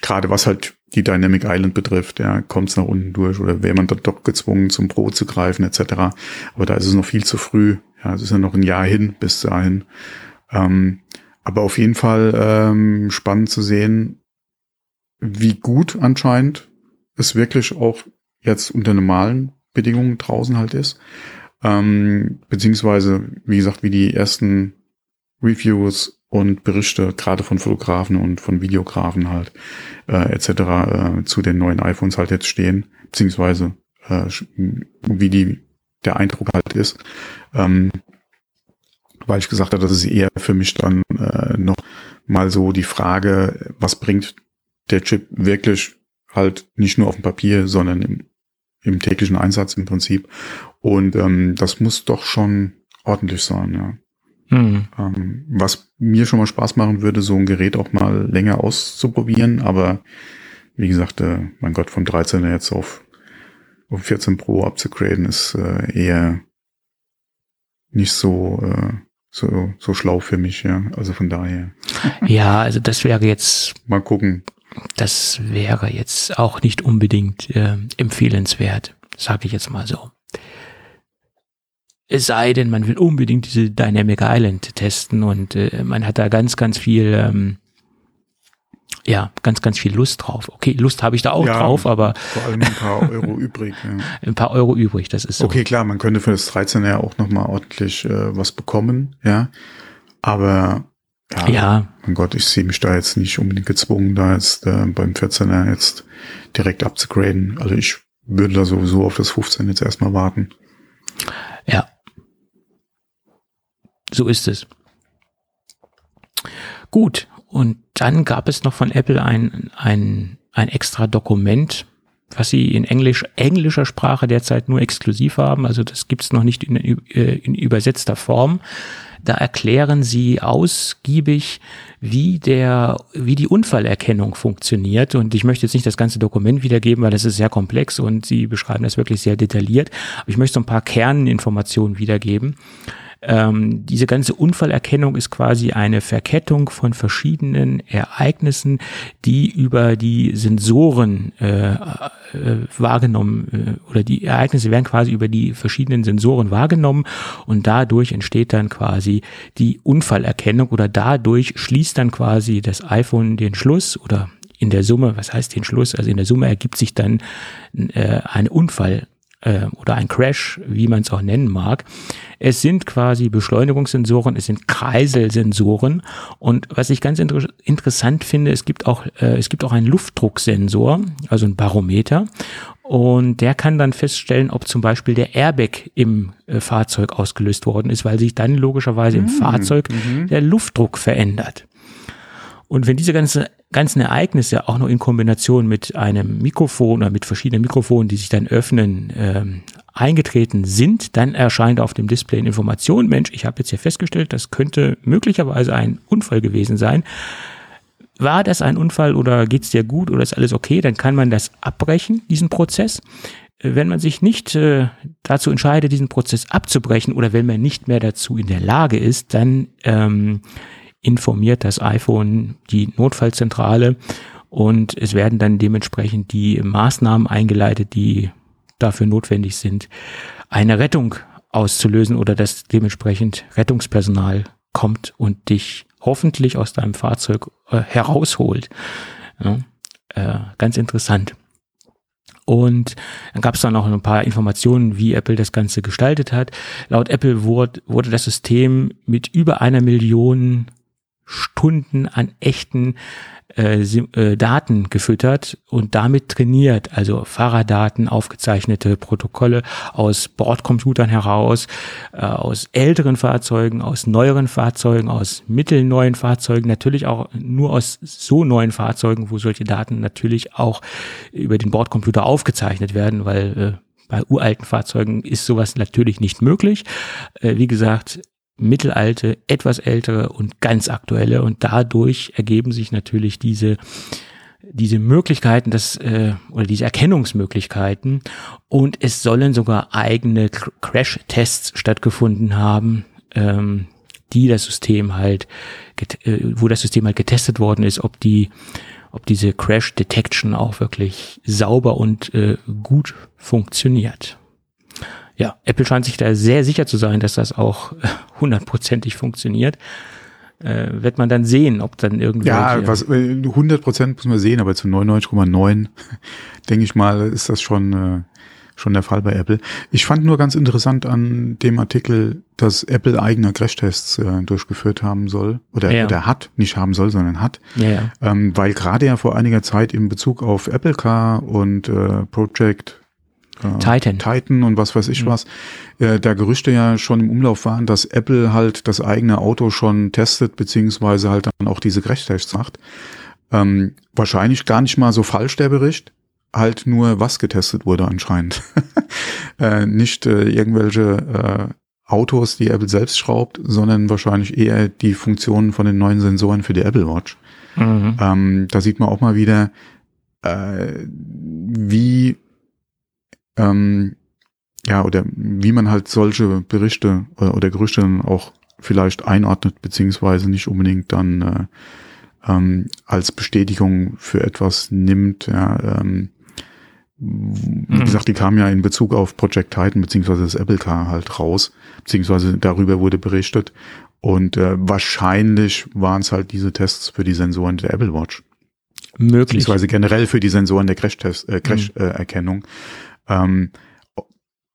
S2: Gerade was halt die Dynamic Island betrifft, ja, kommt es nach unten durch oder wäre man dann doch gezwungen, zum Pro zu greifen etc. Aber da ist es noch viel zu früh. Ja, es ist ja noch ein Jahr hin bis dahin. Ähm, aber auf jeden Fall ähm, spannend zu sehen, wie gut anscheinend es wirklich auch jetzt unter normalen Bedingungen draußen halt ist. Ähm, beziehungsweise, wie gesagt, wie die ersten Reviews und Berichte gerade von Fotografen und von Videografen halt äh, etc. Äh, zu den neuen iPhones halt jetzt stehen, beziehungsweise äh, wie die der Eindruck halt ist. Ähm, weil ich gesagt habe, das ist eher für mich dann äh, noch mal so die Frage, was bringt der Chip wirklich halt nicht nur auf dem Papier, sondern im, im täglichen Einsatz im Prinzip. Und ähm, das muss doch schon ordentlich sein, ja. Mhm. Ähm, was mir schon mal Spaß machen würde, so ein Gerät auch mal länger auszuprobieren, aber wie gesagt, äh, mein Gott, von 13 jetzt auf, auf 14 Pro abzugraden, ist äh, eher nicht so, äh, so, so schlau für mich, ja. Also von daher.
S3: Ja, also das wäre jetzt.
S2: Mal gucken.
S3: Das wäre jetzt auch nicht unbedingt äh, empfehlenswert, sage ich jetzt mal so. Es sei denn, man will unbedingt diese Dynamic Island testen und äh, man hat da ganz, ganz viel, ähm, ja, ganz, ganz viel Lust drauf. Okay, Lust habe ich da auch ja, drauf, aber.
S2: Vor allem ein paar Euro [LAUGHS] übrig. Ja.
S3: Ein paar Euro übrig, das ist so.
S2: Okay, klar, man könnte für das 13 ja auch nochmal ordentlich äh, was bekommen, ja. Aber ja, ja, mein Gott, ich sehe mich da jetzt nicht unbedingt gezwungen, da jetzt äh, beim 14er jetzt direkt abzugraden. Also ich würde da sowieso auf das 15 jetzt erstmal warten.
S3: Ja, so ist es. Gut, und dann gab es noch von Apple ein, ein, ein extra Dokument, was sie in Englisch, englischer Sprache derzeit nur exklusiv haben. Also das gibt's noch nicht in, in übersetzter Form. Da erklären sie ausgiebig, wie der, wie die Unfallerkennung funktioniert. Und ich möchte jetzt nicht das ganze Dokument wiedergeben, weil das ist sehr komplex und sie beschreiben das wirklich sehr detailliert. Aber ich möchte so ein paar Kerninformationen wiedergeben. Ähm, diese ganze Unfallerkennung ist quasi eine Verkettung von verschiedenen Ereignissen, die über die Sensoren äh, äh, wahrgenommen äh, oder die Ereignisse werden quasi über die verschiedenen Sensoren wahrgenommen und dadurch entsteht dann quasi die Unfallerkennung oder dadurch schließt dann quasi das iPhone den Schluss oder in der Summe, was heißt den Schluss? Also in der Summe ergibt sich dann äh, ein Unfall äh, oder ein Crash, wie man es auch nennen mag. Es sind quasi Beschleunigungssensoren, es sind Kreiselsensoren und was ich ganz inter interessant finde, es gibt auch äh, es gibt auch einen Luftdrucksensor, also ein Barometer Und der kann dann feststellen, ob zum Beispiel der Airbag im äh, Fahrzeug ausgelöst worden ist, weil sich dann logischerweise im mhm. Fahrzeug mhm. der Luftdruck verändert. Und wenn diese ganze, ganzen Ereignisse auch noch in Kombination mit einem Mikrofon oder mit verschiedenen Mikrofonen, die sich dann öffnen, ähm, eingetreten sind, dann erscheint auf dem Display eine Information, Mensch, ich habe jetzt hier festgestellt, das könnte möglicherweise ein Unfall gewesen sein. War das ein Unfall oder geht's dir gut oder ist alles okay? Dann kann man das abbrechen, diesen Prozess. Wenn man sich nicht äh, dazu entscheidet, diesen Prozess abzubrechen oder wenn man nicht mehr dazu in der Lage ist, dann ähm, informiert das iPhone die Notfallzentrale und es werden dann dementsprechend die Maßnahmen eingeleitet, die dafür notwendig sind, eine Rettung auszulösen oder dass dementsprechend Rettungspersonal kommt und dich hoffentlich aus deinem Fahrzeug äh, herausholt. Ja, äh, ganz interessant. Und dann gab es da noch ein paar Informationen, wie Apple das Ganze gestaltet hat. Laut Apple wurde, wurde das System mit über einer Million Stunden an echten äh, äh, Daten gefüttert und damit trainiert, also Fahrerdaten, aufgezeichnete Protokolle aus Bordcomputern heraus, äh, aus älteren Fahrzeugen, aus neueren Fahrzeugen, aus mittelneuen Fahrzeugen, natürlich auch nur aus so neuen Fahrzeugen, wo solche Daten natürlich auch über den Bordcomputer aufgezeichnet werden, weil äh, bei uralten Fahrzeugen ist sowas natürlich nicht möglich. Äh, wie gesagt, mittelalte, etwas ältere und ganz aktuelle. Und dadurch ergeben sich natürlich diese diese Möglichkeiten, das äh, oder diese Erkennungsmöglichkeiten und es sollen sogar eigene Crash-Tests stattgefunden haben, ähm, die das System halt, äh, wo das System halt getestet worden ist, ob die, ob diese Crash Detection auch wirklich sauber und äh, gut funktioniert ja, Apple scheint sich da sehr sicher zu sein, dass das auch hundertprozentig funktioniert. Äh, wird man dann sehen, ob dann irgendwie.
S2: Ja, was, 100 Prozent muss man sehen, aber zu 99,9 [LAUGHS] denke ich mal, ist das schon, äh, schon der Fall bei Apple. Ich fand nur ganz interessant an dem Artikel, dass Apple eigene Crashtests äh, durchgeführt haben soll oder, ja. oder hat, nicht haben soll, sondern hat. Ja, ja. Ähm, weil gerade ja vor einiger Zeit in Bezug auf Apple Car und äh, Project
S3: äh, Titan.
S2: Titan und was weiß ich mhm. was, äh, da Gerüchte ja schon im Umlauf waren, dass Apple halt das eigene Auto schon testet, beziehungsweise halt dann auch diese Crashtests macht. Ähm, wahrscheinlich gar nicht mal so falsch der Bericht, halt nur was getestet wurde anscheinend. [LAUGHS] äh, nicht äh, irgendwelche äh, Autos, die Apple selbst schraubt, sondern wahrscheinlich eher die Funktionen von den neuen Sensoren für die Apple Watch. Mhm. Ähm, da sieht man auch mal wieder, äh, wie ähm, ja, oder wie man halt solche Berichte oder, oder Gerüchte dann auch vielleicht einordnet, beziehungsweise nicht unbedingt dann äh, ähm, als Bestätigung für etwas nimmt. Ja, ähm, wie mhm. gesagt, die kam ja in Bezug auf Project Titan beziehungsweise das Apple Car halt raus, beziehungsweise darüber wurde berichtet. Und äh, wahrscheinlich waren es halt diese Tests für die Sensoren der Apple Watch.
S3: Möglich.
S2: Beziehungsweise generell für die Sensoren der Crash-Erkennung. Äh, Crash, mhm. äh, Erkennung. Ähm,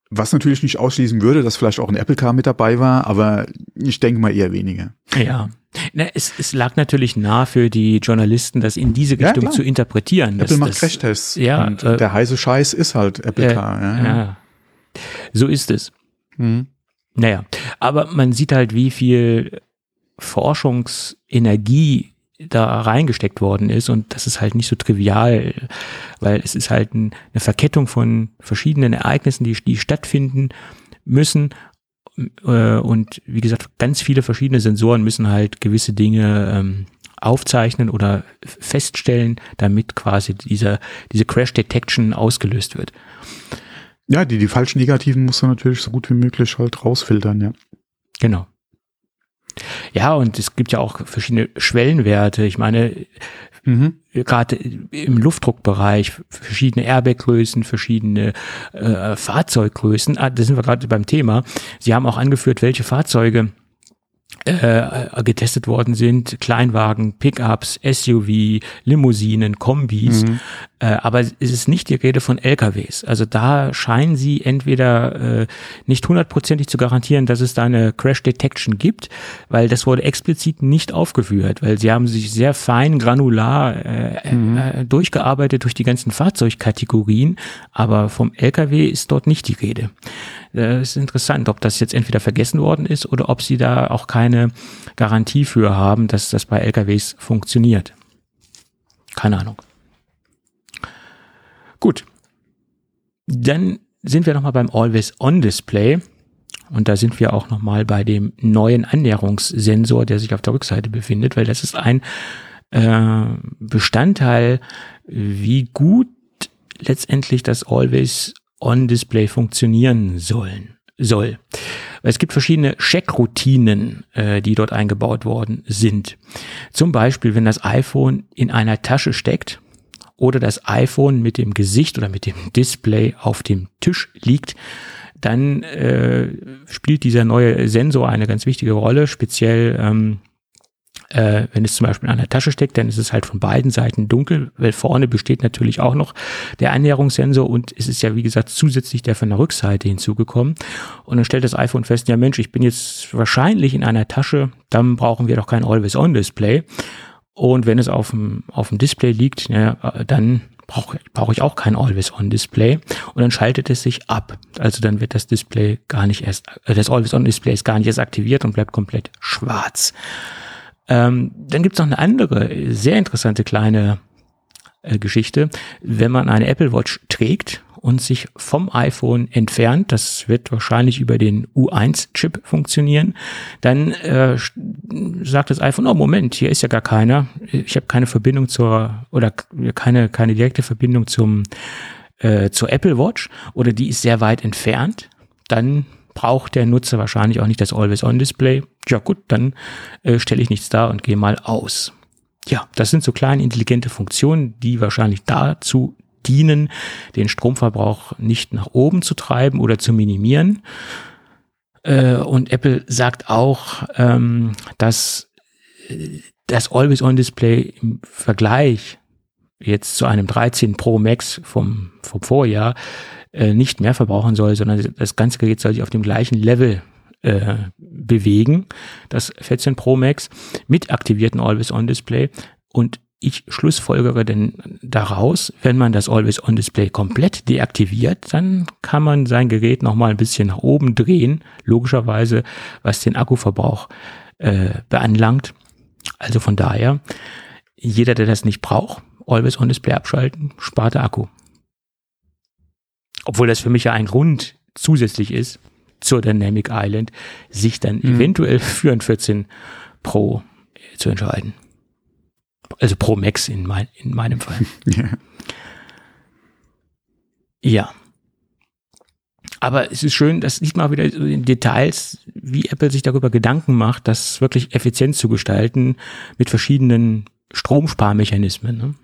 S2: was natürlich nicht ausschließen würde, dass vielleicht auch ein Apple Car mit dabei war, aber ich denke mal eher weniger.
S3: Ja. Na, es, es lag natürlich nah für die Journalisten, das in diese Richtung ja, zu interpretieren.
S2: Apple macht Crashtests. Ja, und äh, der heiße Scheiß ist halt Apple äh, Car. Ja, ja.
S3: So ist es. Mhm. Naja, aber man sieht halt, wie viel Forschungsenergie da reingesteckt worden ist und das ist halt nicht so trivial, weil es ist halt ein, eine Verkettung von verschiedenen Ereignissen, die, die stattfinden müssen äh, und wie gesagt, ganz viele verschiedene Sensoren müssen halt gewisse Dinge ähm, aufzeichnen oder feststellen, damit quasi dieser, diese Crash Detection ausgelöst wird.
S2: Ja, die, die falschen Negativen muss man natürlich so gut wie möglich halt rausfiltern, ja.
S3: Genau. Ja, und es gibt ja auch verschiedene Schwellenwerte. Ich meine, mhm. gerade im Luftdruckbereich verschiedene Airbag-Größen, verschiedene äh, Fahrzeuggrößen. Ah, da sind wir gerade beim Thema. Sie haben auch angeführt, welche Fahrzeuge äh, getestet worden sind, Kleinwagen, Pickups, SUV, Limousinen, Kombis, mhm. äh, aber es ist nicht die Rede von LKWs. Also da scheinen sie entweder äh, nicht hundertprozentig zu garantieren, dass es da eine Crash Detection gibt, weil das wurde explizit nicht aufgeführt, weil sie haben sich sehr fein granular äh, mhm. äh, durchgearbeitet durch die ganzen Fahrzeugkategorien, aber vom LKW ist dort nicht die Rede. Das ist interessant, ob das jetzt entweder vergessen worden ist oder ob sie da auch keine Garantie für haben, dass das bei LKWs funktioniert. Keine Ahnung. Gut. Dann sind wir nochmal beim Always-On-Display. Und da sind wir auch nochmal bei dem neuen Annäherungssensor, der sich auf der Rückseite befindet, weil das ist ein äh, Bestandteil, wie gut letztendlich das Always On-Display funktionieren sollen, soll. Es gibt verschiedene Checkroutinen, äh, die dort eingebaut worden sind. Zum Beispiel, wenn das iPhone in einer Tasche steckt oder das iPhone mit dem Gesicht oder mit dem Display auf dem Tisch liegt, dann äh, spielt dieser neue Sensor eine ganz wichtige Rolle, speziell ähm, äh, wenn es zum Beispiel in einer Tasche steckt, dann ist es halt von beiden Seiten dunkel, weil vorne besteht natürlich auch noch der Annäherungssensor und es ist ja, wie gesagt, zusätzlich der von der Rückseite hinzugekommen. Und dann stellt das iPhone fest, ja Mensch, ich bin jetzt wahrscheinlich in einer Tasche, dann brauchen wir doch kein Always-On-Display. Und wenn es auf dem, auf dem Display liegt, ja, dann brauche brauch ich auch kein Always-On-Display und dann schaltet es sich ab. Also dann wird das Display gar nicht erst, äh, das Always-On-Display ist gar nicht erst aktiviert und bleibt komplett schwarz. Ähm, dann gibt es noch eine andere, sehr interessante kleine äh, Geschichte. Wenn man eine Apple Watch trägt und sich vom iPhone entfernt, das wird wahrscheinlich über den U1-Chip funktionieren, dann äh, sagt das iPhone, oh Moment, hier ist ja gar keiner, ich habe keine Verbindung zur, oder keine, keine direkte Verbindung zum, äh, zur Apple Watch oder die ist sehr weit entfernt, dann braucht der Nutzer wahrscheinlich auch nicht das Always-On-Display. Ja gut, dann äh, stelle ich nichts da und gehe mal aus. Ja, das sind so kleine intelligente Funktionen, die wahrscheinlich dazu dienen, den Stromverbrauch nicht nach oben zu treiben oder zu minimieren. Äh, und Apple sagt auch, ähm, dass äh, das Always-On-Display im Vergleich jetzt zu einem 13 Pro Max vom, vom Vorjahr äh, nicht mehr verbrauchen soll, sondern das ganze Gerät soll sich auf dem gleichen Level äh, bewegen, das 14 Pro Max mit aktivierten Always-On-Display. Und ich schlussfolgere denn daraus, wenn man das Always-On-Display komplett deaktiviert, dann kann man sein Gerät nochmal ein bisschen nach oben drehen, logischerweise, was den Akkuverbrauch äh, beanlangt. Also von daher, jeder, der das nicht braucht, Always-On-Display abschalten, spart der Akku. Obwohl das für mich ja ein Grund zusätzlich ist zur Dynamic Island, sich dann mhm. eventuell für ein 14 Pro zu entscheiden. Also Pro Max in, mein, in meinem Fall. [LAUGHS] ja. ja. Aber es ist schön, das sieht man wieder in Details, wie Apple sich darüber Gedanken macht, das wirklich effizient zu gestalten mit verschiedenen Stromsparmechanismen. Ne?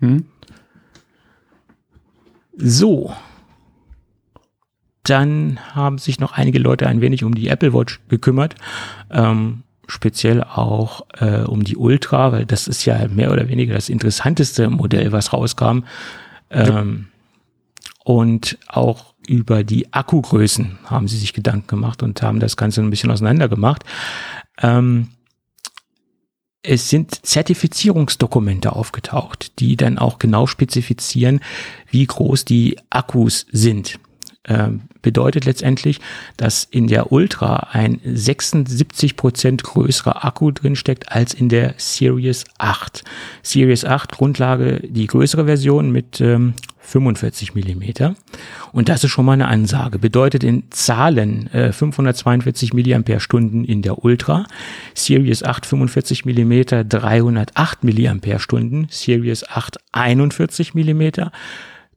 S3: Hm. So. Dann haben sich noch einige Leute ein wenig um die Apple Watch gekümmert. Ähm, speziell auch äh, um die Ultra, weil das ist ja mehr oder weniger das interessanteste Modell, was rauskam. Ähm, ja. Und auch über die Akkugrößen haben sie sich Gedanken gemacht und haben das Ganze ein bisschen auseinander gemacht. Ähm, es sind Zertifizierungsdokumente aufgetaucht, die dann auch genau spezifizieren, wie groß die Akkus sind. Ähm, bedeutet letztendlich, dass in der Ultra ein 76 Prozent größerer Akku drinsteckt als in der Series 8. Series 8 Grundlage die größere Version mit ähm, 45 Millimeter. Und das ist schon mal eine Ansage. Bedeutet in Zahlen äh, 542 Milliampere-Stunden in der Ultra, Series 8 45 Millimeter 308 Milliampere-Stunden, Series 8 41 Millimeter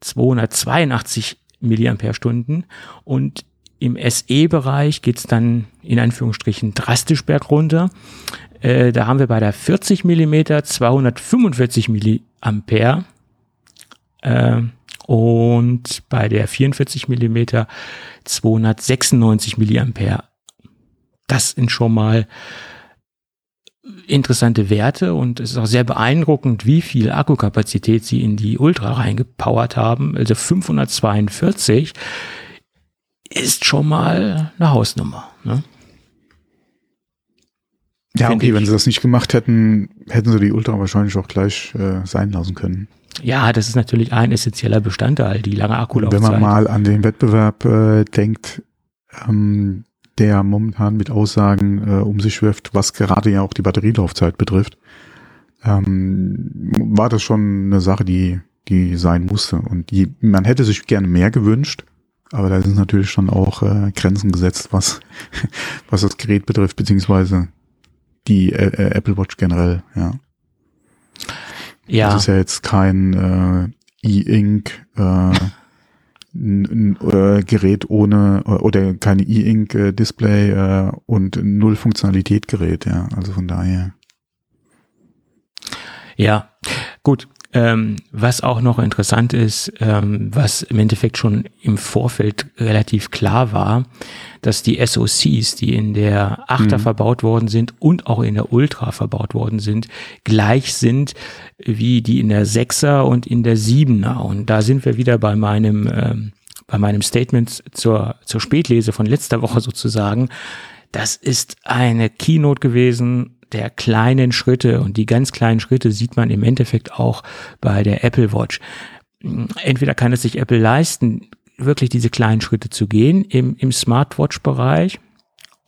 S3: 282 Milliampere-Stunden und im SE-Bereich geht's dann in Anführungsstrichen drastisch bergunter. Äh, da haben wir bei der 40 Millimeter 245 Milliampere äh, und bei der 44 Millimeter 296 Milliampere. das sind schon mal interessante Werte und es ist auch sehr beeindruckend, wie viel Akkukapazität sie in die Ultra reingepowert haben. Also 542 ist schon mal eine Hausnummer. Ne?
S2: Ja, okay, ich. wenn sie das nicht gemacht hätten, hätten sie die Ultra wahrscheinlich auch gleich äh, sein lassen können.
S3: Ja, das ist natürlich ein essentieller Bestandteil, die lange Akkulaufzeit.
S2: Wenn man mal an den Wettbewerb äh, denkt, ähm, der momentan mit Aussagen äh, um sich wirft, was gerade ja auch die Batterielaufzeit betrifft, ähm, war das schon eine Sache, die, die sein musste. Und die, man hätte sich gerne mehr gewünscht, aber da sind natürlich schon auch äh, Grenzen gesetzt, was, [LAUGHS] was das Gerät betrifft, beziehungsweise die äh, äh Apple Watch generell, ja. Ja. Das ist ja jetzt kein äh, E-Ink äh, äh, Gerät ohne äh, oder keine E-Ink äh, Display äh, und null Funktionalität Gerät, ja. Also von daher.
S3: Ja, gut. Ähm, was auch noch interessant ist, ähm, was im Endeffekt schon im Vorfeld relativ klar war, dass die SoCs, die in der 8er mhm. verbaut worden sind und auch in der Ultra verbaut worden sind, gleich sind wie die in der 6er und in der 7er. Und da sind wir wieder bei meinem, ähm, bei meinem Statement zur, zur Spätlese von letzter Woche sozusagen. Das ist eine Keynote gewesen, der kleinen Schritte und die ganz kleinen Schritte sieht man im Endeffekt auch bei der Apple Watch. Entweder kann es sich Apple leisten, wirklich diese kleinen Schritte zu gehen im, im Smartwatch-Bereich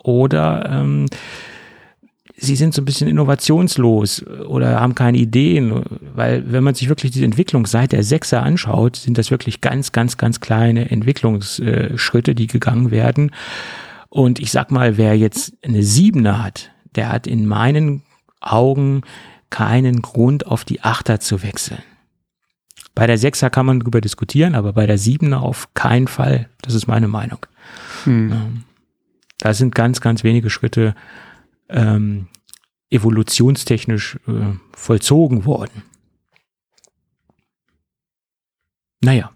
S3: oder ähm, sie sind so ein bisschen innovationslos oder haben keine Ideen, weil wenn man sich wirklich die Entwicklung seit der Sechser anschaut, sind das wirklich ganz, ganz, ganz kleine Entwicklungsschritte, die gegangen werden. Und ich sag mal, wer jetzt eine Siebener hat, der hat in meinen Augen keinen Grund, auf die Achter zu wechseln. Bei der Sechser kann man darüber diskutieren, aber bei der Siebener auf keinen Fall. Das ist meine Meinung. Hm. Da sind ganz, ganz wenige Schritte ähm, evolutionstechnisch äh, vollzogen worden. Naja.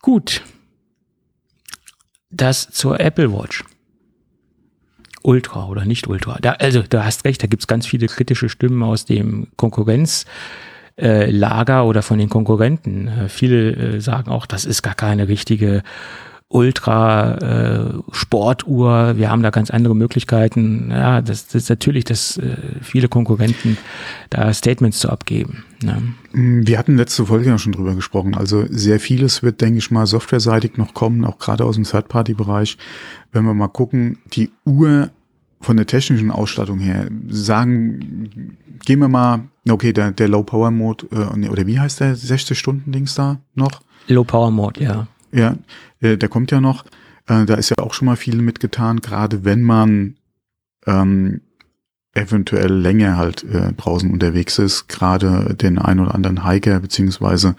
S3: Gut. Das zur Apple Watch. Ultra oder nicht Ultra. Da, also du hast recht, da gibt es ganz viele kritische Stimmen aus dem Konkurrenzlager äh, oder von den Konkurrenten. Äh, viele äh, sagen auch, das ist gar keine richtige Ultra äh, Sportuhr. Wir haben da ganz andere Möglichkeiten. Ja, das, das ist natürlich, dass äh, viele Konkurrenten da Statements zu abgeben. Ne?
S2: Wir hatten letzte Folge ja schon drüber gesprochen. Also sehr vieles wird, denke ich mal, softwareseitig noch kommen, auch gerade aus dem Third-Party-Bereich. Wenn wir mal gucken, die Uhr von der technischen Ausstattung her, sagen, gehen wir mal, okay, der, der Low-Power-Mode, äh, oder wie heißt der 60-Stunden-Dings da noch?
S3: Low-Power-Mode, ja.
S2: Ja, äh, der kommt ja noch. Äh, da ist ja auch schon mal viel mitgetan, gerade wenn man ähm, eventuell länger halt äh, draußen unterwegs ist, gerade den ein oder anderen Hiker, beziehungsweise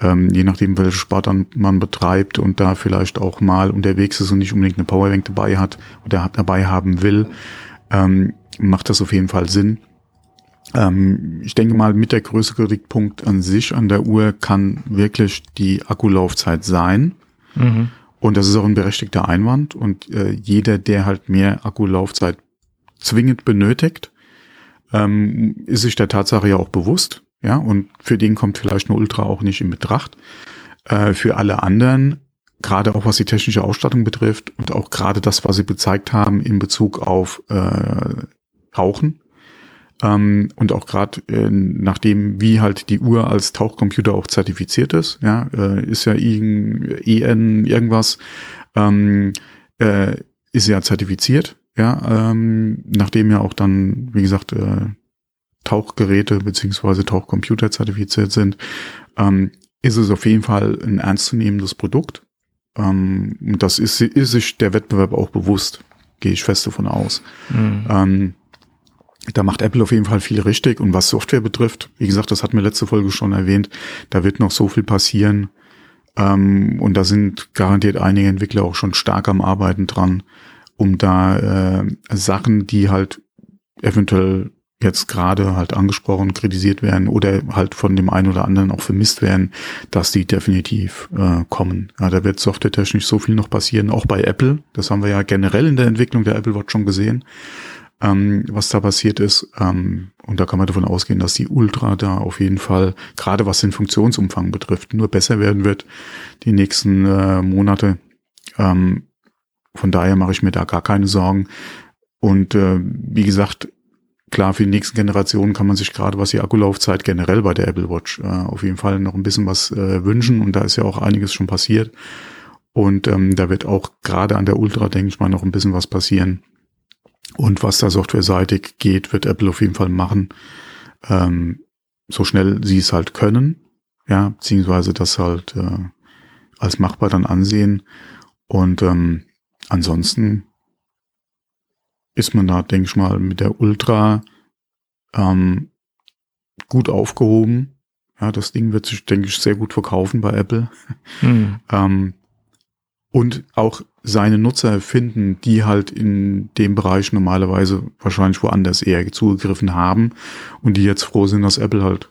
S2: ähm, je nachdem, welche Sport man betreibt und da vielleicht auch mal unterwegs ist und nicht unbedingt eine Powerbank dabei hat oder dabei haben will, ähm, macht das auf jeden Fall Sinn. Ähm, ich denke mal, mit der größere Kritikpunkt an sich an der Uhr kann wirklich die Akkulaufzeit sein. Mhm. Und das ist auch ein berechtigter Einwand. Und äh, jeder, der halt mehr Akkulaufzeit zwingend benötigt, ähm, ist sich der Tatsache ja auch bewusst. Ja, und für den kommt vielleicht eine Ultra auch nicht in Betracht. Äh, für alle anderen, gerade auch was die technische Ausstattung betrifft und auch gerade das, was sie gezeigt haben in Bezug auf äh, Rauchen, ähm, und auch gerade äh, nachdem, wie halt die Uhr als Tauchcomputer auch zertifiziert ist, ja, äh, ist ja EN irgendwas, ähm, äh, ist ja zertifiziert, ja, ähm, nachdem ja auch dann, wie gesagt, äh, Tauchgeräte beziehungsweise Tauchcomputer zertifiziert sind, ähm, ist es auf jeden Fall ein ernstzunehmendes Produkt. Ähm, und das ist, ist sich der Wettbewerb auch bewusst, gehe ich fest davon aus. Mhm. Ähm, da macht Apple auf jeden Fall viel richtig. Und was Software betrifft, wie gesagt, das hat mir letzte Folge schon erwähnt, da wird noch so viel passieren. Ähm, und da sind garantiert einige Entwickler auch schon stark am Arbeiten dran, um da äh, Sachen, die halt eventuell jetzt gerade halt angesprochen, kritisiert werden oder halt von dem einen oder anderen auch vermisst werden, dass die definitiv äh, kommen. Ja, da wird softwaretechnisch so viel noch passieren, auch bei Apple. Das haben wir ja generell in der Entwicklung der Apple Watch schon gesehen, ähm, was da passiert ist. Ähm, und da kann man davon ausgehen, dass die Ultra da auf jeden Fall, gerade was den Funktionsumfang betrifft, nur besser werden wird die nächsten äh, Monate. Ähm, von daher mache ich mir da gar keine Sorgen. Und äh, wie gesagt, klar, für die nächsten Generationen kann man sich gerade, was die Akkulaufzeit generell bei der Apple Watch äh, auf jeden Fall noch ein bisschen was äh, wünschen. Und da ist ja auch einiges schon passiert. Und ähm, da wird auch gerade an der Ultra, denke ich mal, noch ein bisschen was passieren. Und was da softwareseitig geht, wird Apple auf jeden Fall machen. Ähm, so schnell sie es halt können. Ja, beziehungsweise das halt äh, als machbar dann ansehen. Und ähm, ansonsten ist man da, denke ich mal, mit der Ultra ähm, gut aufgehoben. Ja, das Ding wird sich, denke ich, sehr gut verkaufen bei Apple. Mhm. [LAUGHS] ähm, und auch seine Nutzer finden, die halt in dem Bereich normalerweise wahrscheinlich woanders eher zugegriffen haben und die jetzt froh sind, dass Apple halt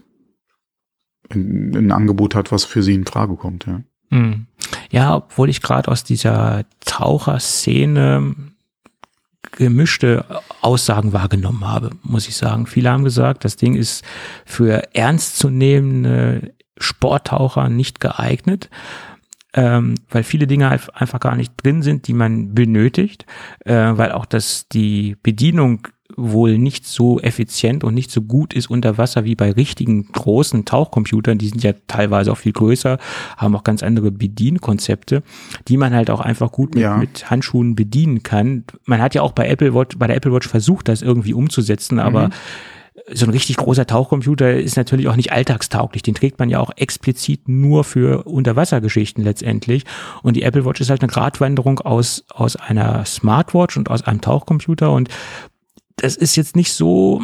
S2: ein, ein Angebot hat, was für sie in Frage kommt. Ja,
S3: mhm. ja obwohl ich gerade aus dieser Taucherszene gemischte Aussagen wahrgenommen habe, muss ich sagen. Viele haben gesagt, das Ding ist für ernstzunehmende Sporttaucher nicht geeignet, ähm, weil viele Dinge einfach gar nicht drin sind, die man benötigt, äh, weil auch das die Bedienung wohl nicht so effizient und nicht so gut ist unter Wasser wie bei richtigen großen Tauchcomputern. Die sind ja teilweise auch viel größer, haben auch ganz andere Bedienkonzepte, die man halt auch einfach gut mit, ja. mit Handschuhen bedienen kann. Man hat ja auch bei Apple Watch, bei der Apple Watch versucht, das irgendwie umzusetzen, aber mhm so ein richtig großer Tauchcomputer ist natürlich auch nicht alltagstauglich. Den trägt man ja auch explizit nur für Unterwassergeschichten letztendlich. Und die Apple Watch ist halt eine Gratwanderung aus, aus einer Smartwatch und aus einem Tauchcomputer. Und das ist jetzt nicht so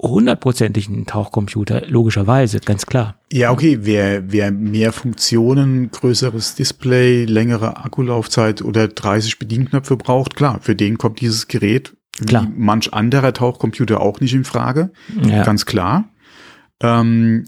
S3: hundertprozentig ein Tauchcomputer, logischerweise, ganz klar.
S2: Ja, okay, wer, wer mehr Funktionen, größeres Display, längere Akkulaufzeit oder 30 Bedienknöpfe braucht, klar, für den kommt dieses Gerät klar. wie manch anderer Tauchcomputer auch nicht in Frage, ja. ganz klar. Ähm,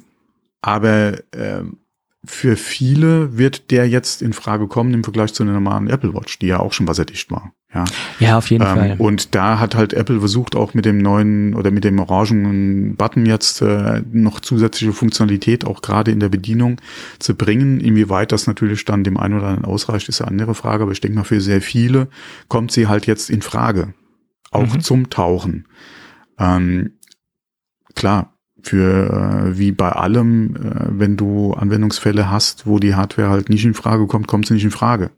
S2: aber ähm, für viele wird der jetzt in Frage kommen im Vergleich zu einer normalen Apple Watch, die ja auch schon wasserdicht war. Ja,
S3: ja auf jeden ähm, Fall.
S2: Und da hat halt Apple versucht, auch mit dem neuen oder mit dem orangenen Button jetzt äh, noch zusätzliche Funktionalität auch gerade in der Bedienung zu bringen. Inwieweit das natürlich dann dem einen oder anderen ausreicht, ist eine andere Frage. Aber ich denke mal, für sehr viele kommt sie halt jetzt in Frage. Auch mhm. zum Tauchen. Ähm, klar, für äh, wie bei allem, äh, wenn du Anwendungsfälle hast, wo die Hardware halt nicht in Frage kommt, kommt sie nicht in Frage.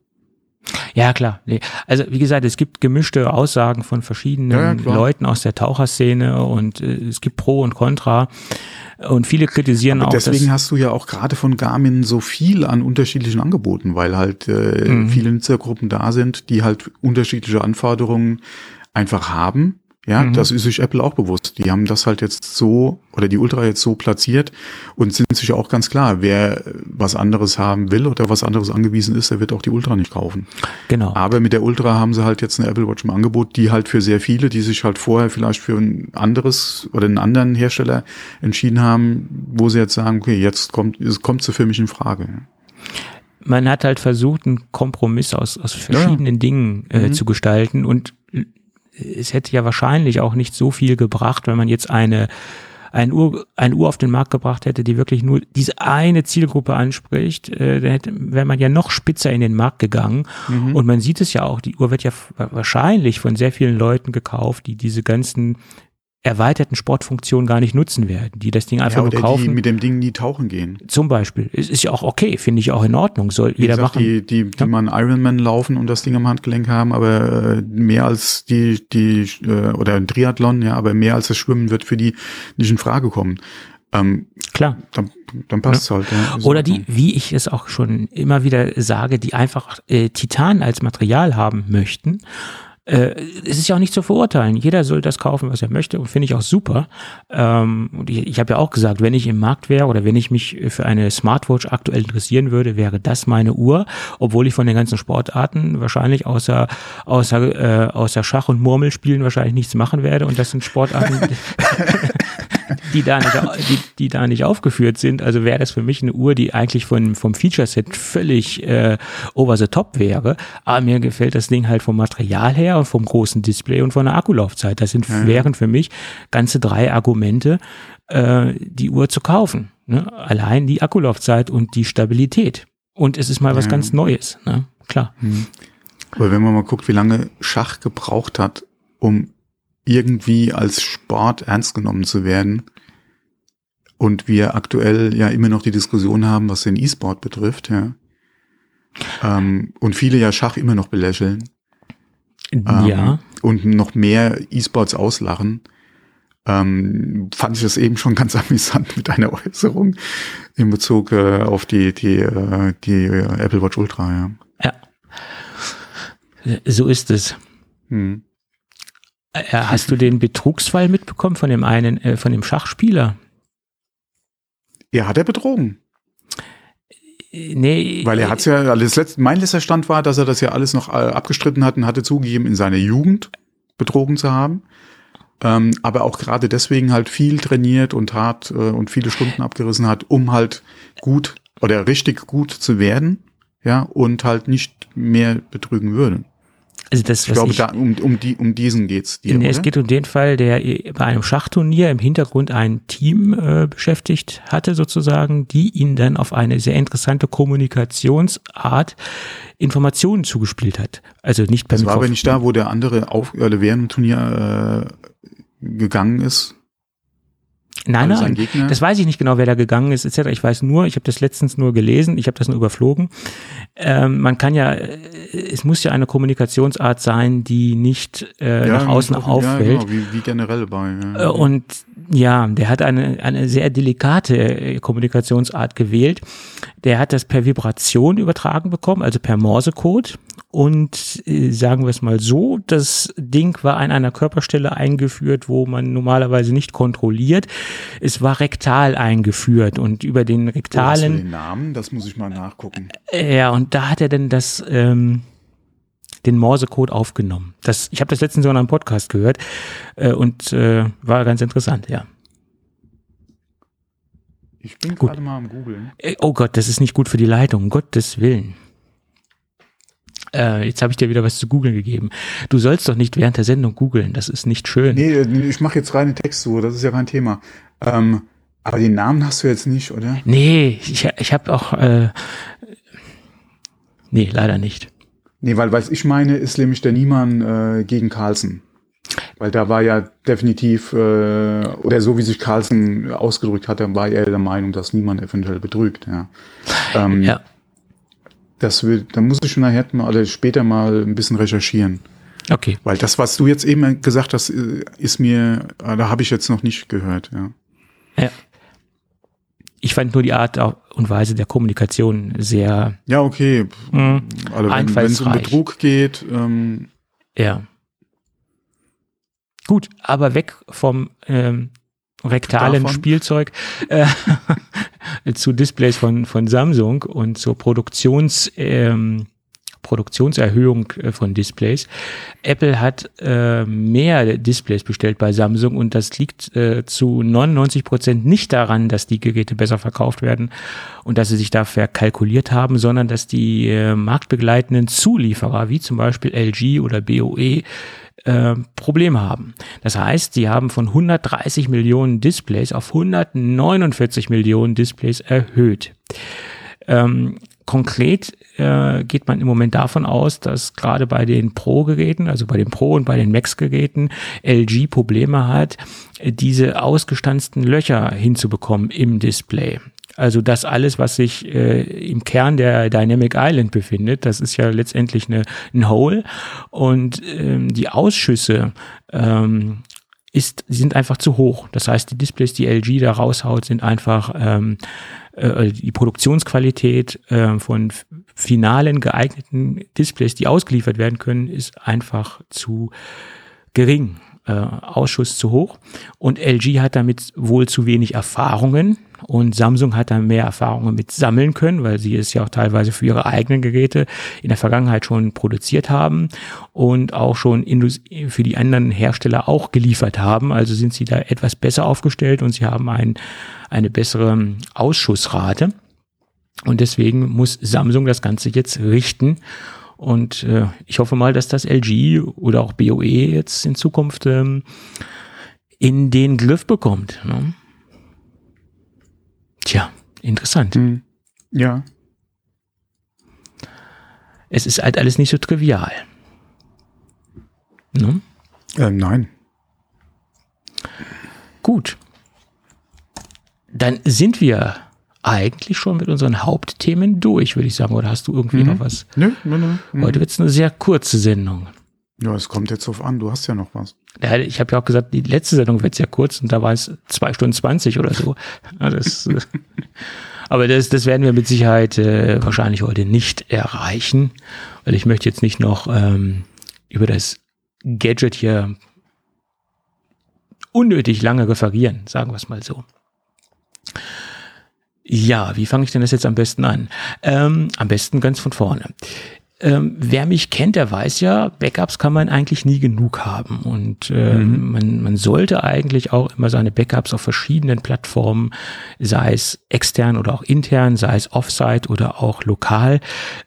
S3: Ja, klar. Also wie gesagt, es gibt gemischte Aussagen von verschiedenen ja, Leuten aus der Taucherszene und äh, es gibt Pro und Contra. Und viele kritisieren Aber auch.
S2: Deswegen hast du ja auch gerade von Garmin so viel an unterschiedlichen Angeboten, weil halt äh, mhm. viele Nutzergruppen da sind, die halt unterschiedliche Anforderungen einfach haben ja, mhm. das ist sich Apple auch bewusst. Die haben das halt jetzt so oder die Ultra jetzt so platziert und sind sich auch ganz klar, wer was anderes haben will oder was anderes angewiesen ist, der wird auch die Ultra nicht kaufen.
S3: Genau.
S2: Aber mit der Ultra haben sie halt jetzt eine Apple Watch im Angebot, die halt für sehr viele, die sich halt vorher vielleicht für ein anderes oder einen anderen Hersteller entschieden haben, wo sie jetzt sagen, okay, jetzt kommt, kommt sie für mich in Frage.
S3: Man hat halt versucht, einen Kompromiss aus, aus verschiedenen ja. Dingen äh, mhm. zu gestalten und es hätte ja wahrscheinlich auch nicht so viel gebracht, wenn man jetzt eine ein Uhr, ein Uhr auf den Markt gebracht hätte, die wirklich nur diese eine Zielgruppe anspricht, äh, dann hätte, wäre man ja noch spitzer in den Markt gegangen. Mhm. Und man sieht es ja auch, die Uhr wird ja wahrscheinlich von sehr vielen Leuten gekauft, die diese ganzen erweiterten Sportfunktionen gar nicht nutzen werden, die das Ding einfach ja, nur kaufen. Die
S2: mit dem Ding nie tauchen gehen.
S3: Zum Beispiel. Es ist ja auch okay, finde ich auch in Ordnung. Soll Wie jeder gesagt, machen.
S2: Die, die, die ja. man Ironman laufen und das Ding am Handgelenk haben, aber äh, mehr als die, die, äh, oder ein Triathlon, ja, aber mehr als das Schwimmen wird für die nicht in Frage kommen.
S3: Ähm, Klar.
S2: Dann, dann passt ja. halt.
S3: Ja. Oder die, wie ich es auch schon immer wieder sage, die einfach äh, Titan als Material haben möchten Äh, es ist ja auch nicht zu verurteilen. Jeder soll das kaufen, was er möchte und finde ich auch super. Ähm, und ich, ich habe ja auch gesagt, wenn ich im Markt wäre oder wenn ich mich für eine Smartwatch aktuell interessieren würde, wäre das meine Uhr, obwohl ich von den ganzen Sportarten wahrscheinlich außer außer äh, außer Schach und Murmelspielen wahrscheinlich nichts machen werde und das sind Sportarten, [LAUGHS] [LAUGHS] die da nicht, die, die da nicht aufgeführt sind. Also wäre das für mich eine Uhr, die eigentlich von, vom Feature-Set völlig äh, over the top wäre. Aber mir gefällt das Ding halt vom Material her und vom großen Display und von der Akkulaufzeit. Das sind, ja. wären für mich ganze drei Argumente, äh, die Uhr zu kaufen. Ne? Allein die Akkulaufzeit und die Stabilität. Und es ist mal was ja. ganz Neues, ne? Klar.
S2: Mhm. Aber wenn man mal guckt, wie lange Schach gebraucht hat, um irgendwie als Sport ernst genommen zu werden, und wir aktuell ja immer noch die Diskussion haben, was den E-Sport betrifft, ja. Ähm, und viele ja Schach immer noch belächeln.
S3: Ähm, ja.
S2: Und noch mehr E-Sports auslachen. Ähm, fand ich das eben schon ganz [LAUGHS] amüsant mit einer Äußerung in Bezug äh, auf die, die, äh, die äh, Apple Watch Ultra,
S3: ja. Ja. So ist es. Hm. Äh, hast du den Betrugsfall mitbekommen von dem einen, äh, von dem Schachspieler?
S2: Er hat er betrogen.
S3: Nee.
S2: Weil er hat ja, alles letzte, mein letzter Stand war, dass er das ja alles noch äh, abgestritten hat und hatte zugegeben, in seiner Jugend betrogen zu haben. Ähm, aber auch gerade deswegen halt viel trainiert und hart äh, und viele Stunden abgerissen hat, um halt gut oder richtig gut zu werden, ja, und halt nicht mehr betrügen würde.
S3: Also das,
S2: ich glaube, ich, da, um, um, die, um diesen geht's
S3: dir, nee, Es geht um den Fall, der bei einem Schachturnier im Hintergrund ein Team äh, beschäftigt hatte, sozusagen, die ihn dann auf eine sehr interessante Kommunikationsart Informationen zugespielt hat. Also nicht
S2: beim Das war aber nicht da, wo der andere auf, äh, während dem Turnier äh, gegangen ist.
S3: Nein, nein, das weiß ich nicht genau, wer da gegangen ist, etc. Ich weiß nur, ich habe das letztens nur gelesen, ich habe das nur überflogen. Ähm, man kann ja, äh, es muss ja eine Kommunikationsart sein, die nicht äh, ja, nach außen auffällt. Ja, genau,
S2: wie, wie generell bei.
S3: Ja. Äh, und ja, der hat eine, eine sehr delikate äh, Kommunikationsart gewählt. Der hat das per Vibration übertragen bekommen, also per Morsecode. Und äh, sagen wir es mal so, das Ding war an einer Körperstelle eingeführt, wo man normalerweise nicht kontrolliert. Es war rektal eingeführt und über den rektalen. Oh,
S2: den Namen, das muss ich mal nachgucken.
S3: Äh, ja, und da hat er dann das ähm, den Morsecode aufgenommen. Das, ich habe das letztens so in einem Podcast gehört äh, und äh, war ganz interessant, ja.
S2: Ich bin gerade mal am googeln.
S3: Äh, oh Gott, das ist nicht gut für die Leitung, um Gottes Willen. Äh, jetzt habe ich dir wieder was zu googeln gegeben. Du sollst doch nicht während der Sendung googeln, das ist nicht schön.
S2: Nee, ich mache jetzt reine Textsuche, das ist ja kein Thema. Ähm, aber den Namen hast du jetzt nicht, oder?
S3: Nee, ich, ich habe auch. Äh, nee, leider nicht.
S2: Nee, weil was ich meine, ist nämlich der Niemann äh, gegen Carlsen. Weil da war ja definitiv, äh, oder so wie sich Carlsen ausgedrückt hat, war er der Meinung, dass niemand eventuell betrügt. Ja. Ähm, ja. Das will, da muss ich schon nachher mal oder später mal ein bisschen recherchieren.
S3: Okay.
S2: Weil das, was du jetzt eben gesagt hast, äh, ist mir, äh, da habe ich jetzt noch nicht gehört, ja.
S3: Ja. Ich fand nur die Art und Weise der Kommunikation sehr.
S2: Ja, okay. Mh, also wenn es um Betrug geht. Ähm,
S3: ja. Gut, aber weg vom ähm, rektalen Davon. Spielzeug äh, [LAUGHS] zu Displays von, von Samsung und zur Produktions, ähm, Produktionserhöhung äh, von Displays. Apple hat äh, mehr Displays bestellt bei Samsung und das liegt äh, zu 99 Prozent nicht daran, dass die Geräte besser verkauft werden und dass sie sich da verkalkuliert haben, sondern dass die äh, marktbegleitenden Zulieferer wie zum Beispiel LG oder BOE äh, Probleme haben. Das heißt, sie haben von 130 Millionen Displays auf 149 Millionen Displays erhöht. Ähm, konkret äh, geht man im Moment davon aus, dass gerade bei den Pro-Geräten, also bei den Pro- und bei den Max-Geräten, LG Probleme hat, diese ausgestanzten Löcher hinzubekommen im Display. Also das alles, was sich äh, im Kern der Dynamic Island befindet, das ist ja letztendlich eine, ein Hole. Und ähm, die Ausschüsse ähm, ist, sind einfach zu hoch. Das heißt, die Displays, die LG da raushaut, sind einfach ähm, äh, die Produktionsqualität äh, von finalen geeigneten Displays, die ausgeliefert werden können, ist einfach zu gering. Äh, Ausschuss zu hoch. Und LG hat damit wohl zu wenig Erfahrungen und Samsung hat dann mehr Erfahrungen mit sammeln können, weil sie es ja auch teilweise für ihre eigenen Geräte in der Vergangenheit schon produziert haben und auch schon für die anderen Hersteller auch geliefert haben. Also sind sie da etwas besser aufgestellt und sie haben ein, eine bessere Ausschussrate. Und deswegen muss Samsung das Ganze jetzt richten und äh, ich hoffe mal, dass das LG oder auch BOE jetzt in Zukunft ähm, in den Griff bekommt. Ne? Tja, interessant. Hm.
S2: Ja.
S3: Es ist halt alles nicht so trivial.
S2: Ne? Ähm, nein.
S3: Gut. Dann sind wir eigentlich schon mit unseren Hauptthemen durch, würde ich sagen. Oder hast du irgendwie mhm. noch was? Nö, nö, nö. Mhm. Heute wird es eine sehr kurze Sendung.
S2: Ja, es kommt jetzt drauf an. Du hast ja noch was.
S3: Ja, ich habe ja auch gesagt, die letzte Sendung wird sehr kurz und da war es zwei Stunden zwanzig oder so. Das, aber das, das werden wir mit Sicherheit äh, wahrscheinlich heute nicht erreichen, weil ich möchte jetzt nicht noch ähm, über das Gadget hier unnötig lange referieren, sagen wir es mal so. Ja, wie fange ich denn das jetzt am besten an? Ähm, am besten ganz von vorne. Ähm, wer mich kennt, der weiß ja, Backups kann man eigentlich nie genug haben. Und ähm, mhm. man, man sollte eigentlich auch immer seine Backups auf verschiedenen Plattformen, sei es extern oder auch intern, sei es offsite oder auch lokal,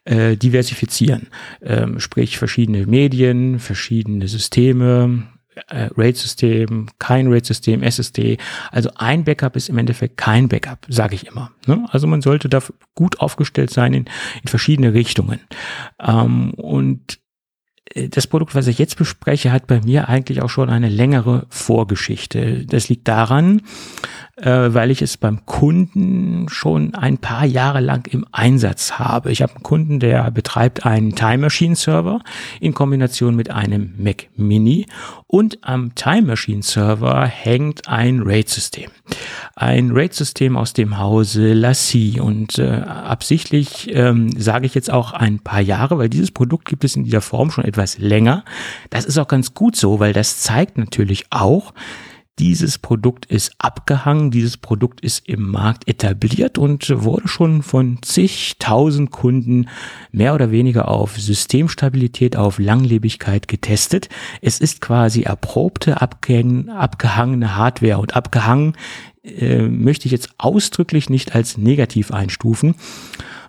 S3: äh, diversifizieren. Ähm, sprich verschiedene Medien, verschiedene Systeme, RAID-System, kein RAID-System, SSD. Also ein Backup ist im Endeffekt kein Backup, sage ich immer. Ne? Also man sollte da gut aufgestellt sein in, in verschiedene Richtungen. Ähm, und äh, das Produkt, was ich jetzt bespreche, hat bei mir eigentlich auch schon eine längere Vorgeschichte. Das liegt daran, äh, weil ich es beim Kunden schon ein paar Jahre lang im Einsatz habe. Ich habe einen Kunden, der betreibt einen Time Machine Server in Kombination mit einem Mac Mini und am Time Machine Server hängt ein RAID-System. Ein RAID-System aus dem Hause Lassie und äh, absichtlich ähm, sage ich jetzt auch ein paar Jahre, weil dieses Produkt gibt es in dieser Form schon etwas länger. Das ist auch ganz gut so, weil das zeigt natürlich auch, dieses Produkt ist abgehangen, dieses Produkt ist im Markt etabliert und wurde schon von zigtausend Kunden mehr oder weniger auf Systemstabilität, auf Langlebigkeit getestet. Es ist quasi erprobte, abgehangene Hardware und abgehangen äh, möchte ich jetzt ausdrücklich nicht als negativ einstufen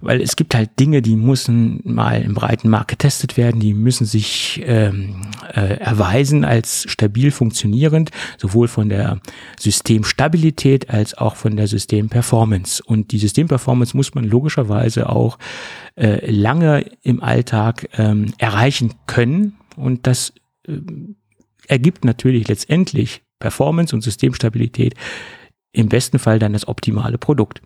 S3: weil es gibt halt Dinge, die müssen mal im breiten Markt getestet werden, die müssen sich ähm, äh, erweisen als stabil funktionierend, sowohl von der Systemstabilität als auch von der Systemperformance. Und die Systemperformance muss man logischerweise auch äh, lange im Alltag ähm, erreichen können. Und das äh, ergibt natürlich letztendlich Performance und Systemstabilität im besten Fall dann das optimale Produkt.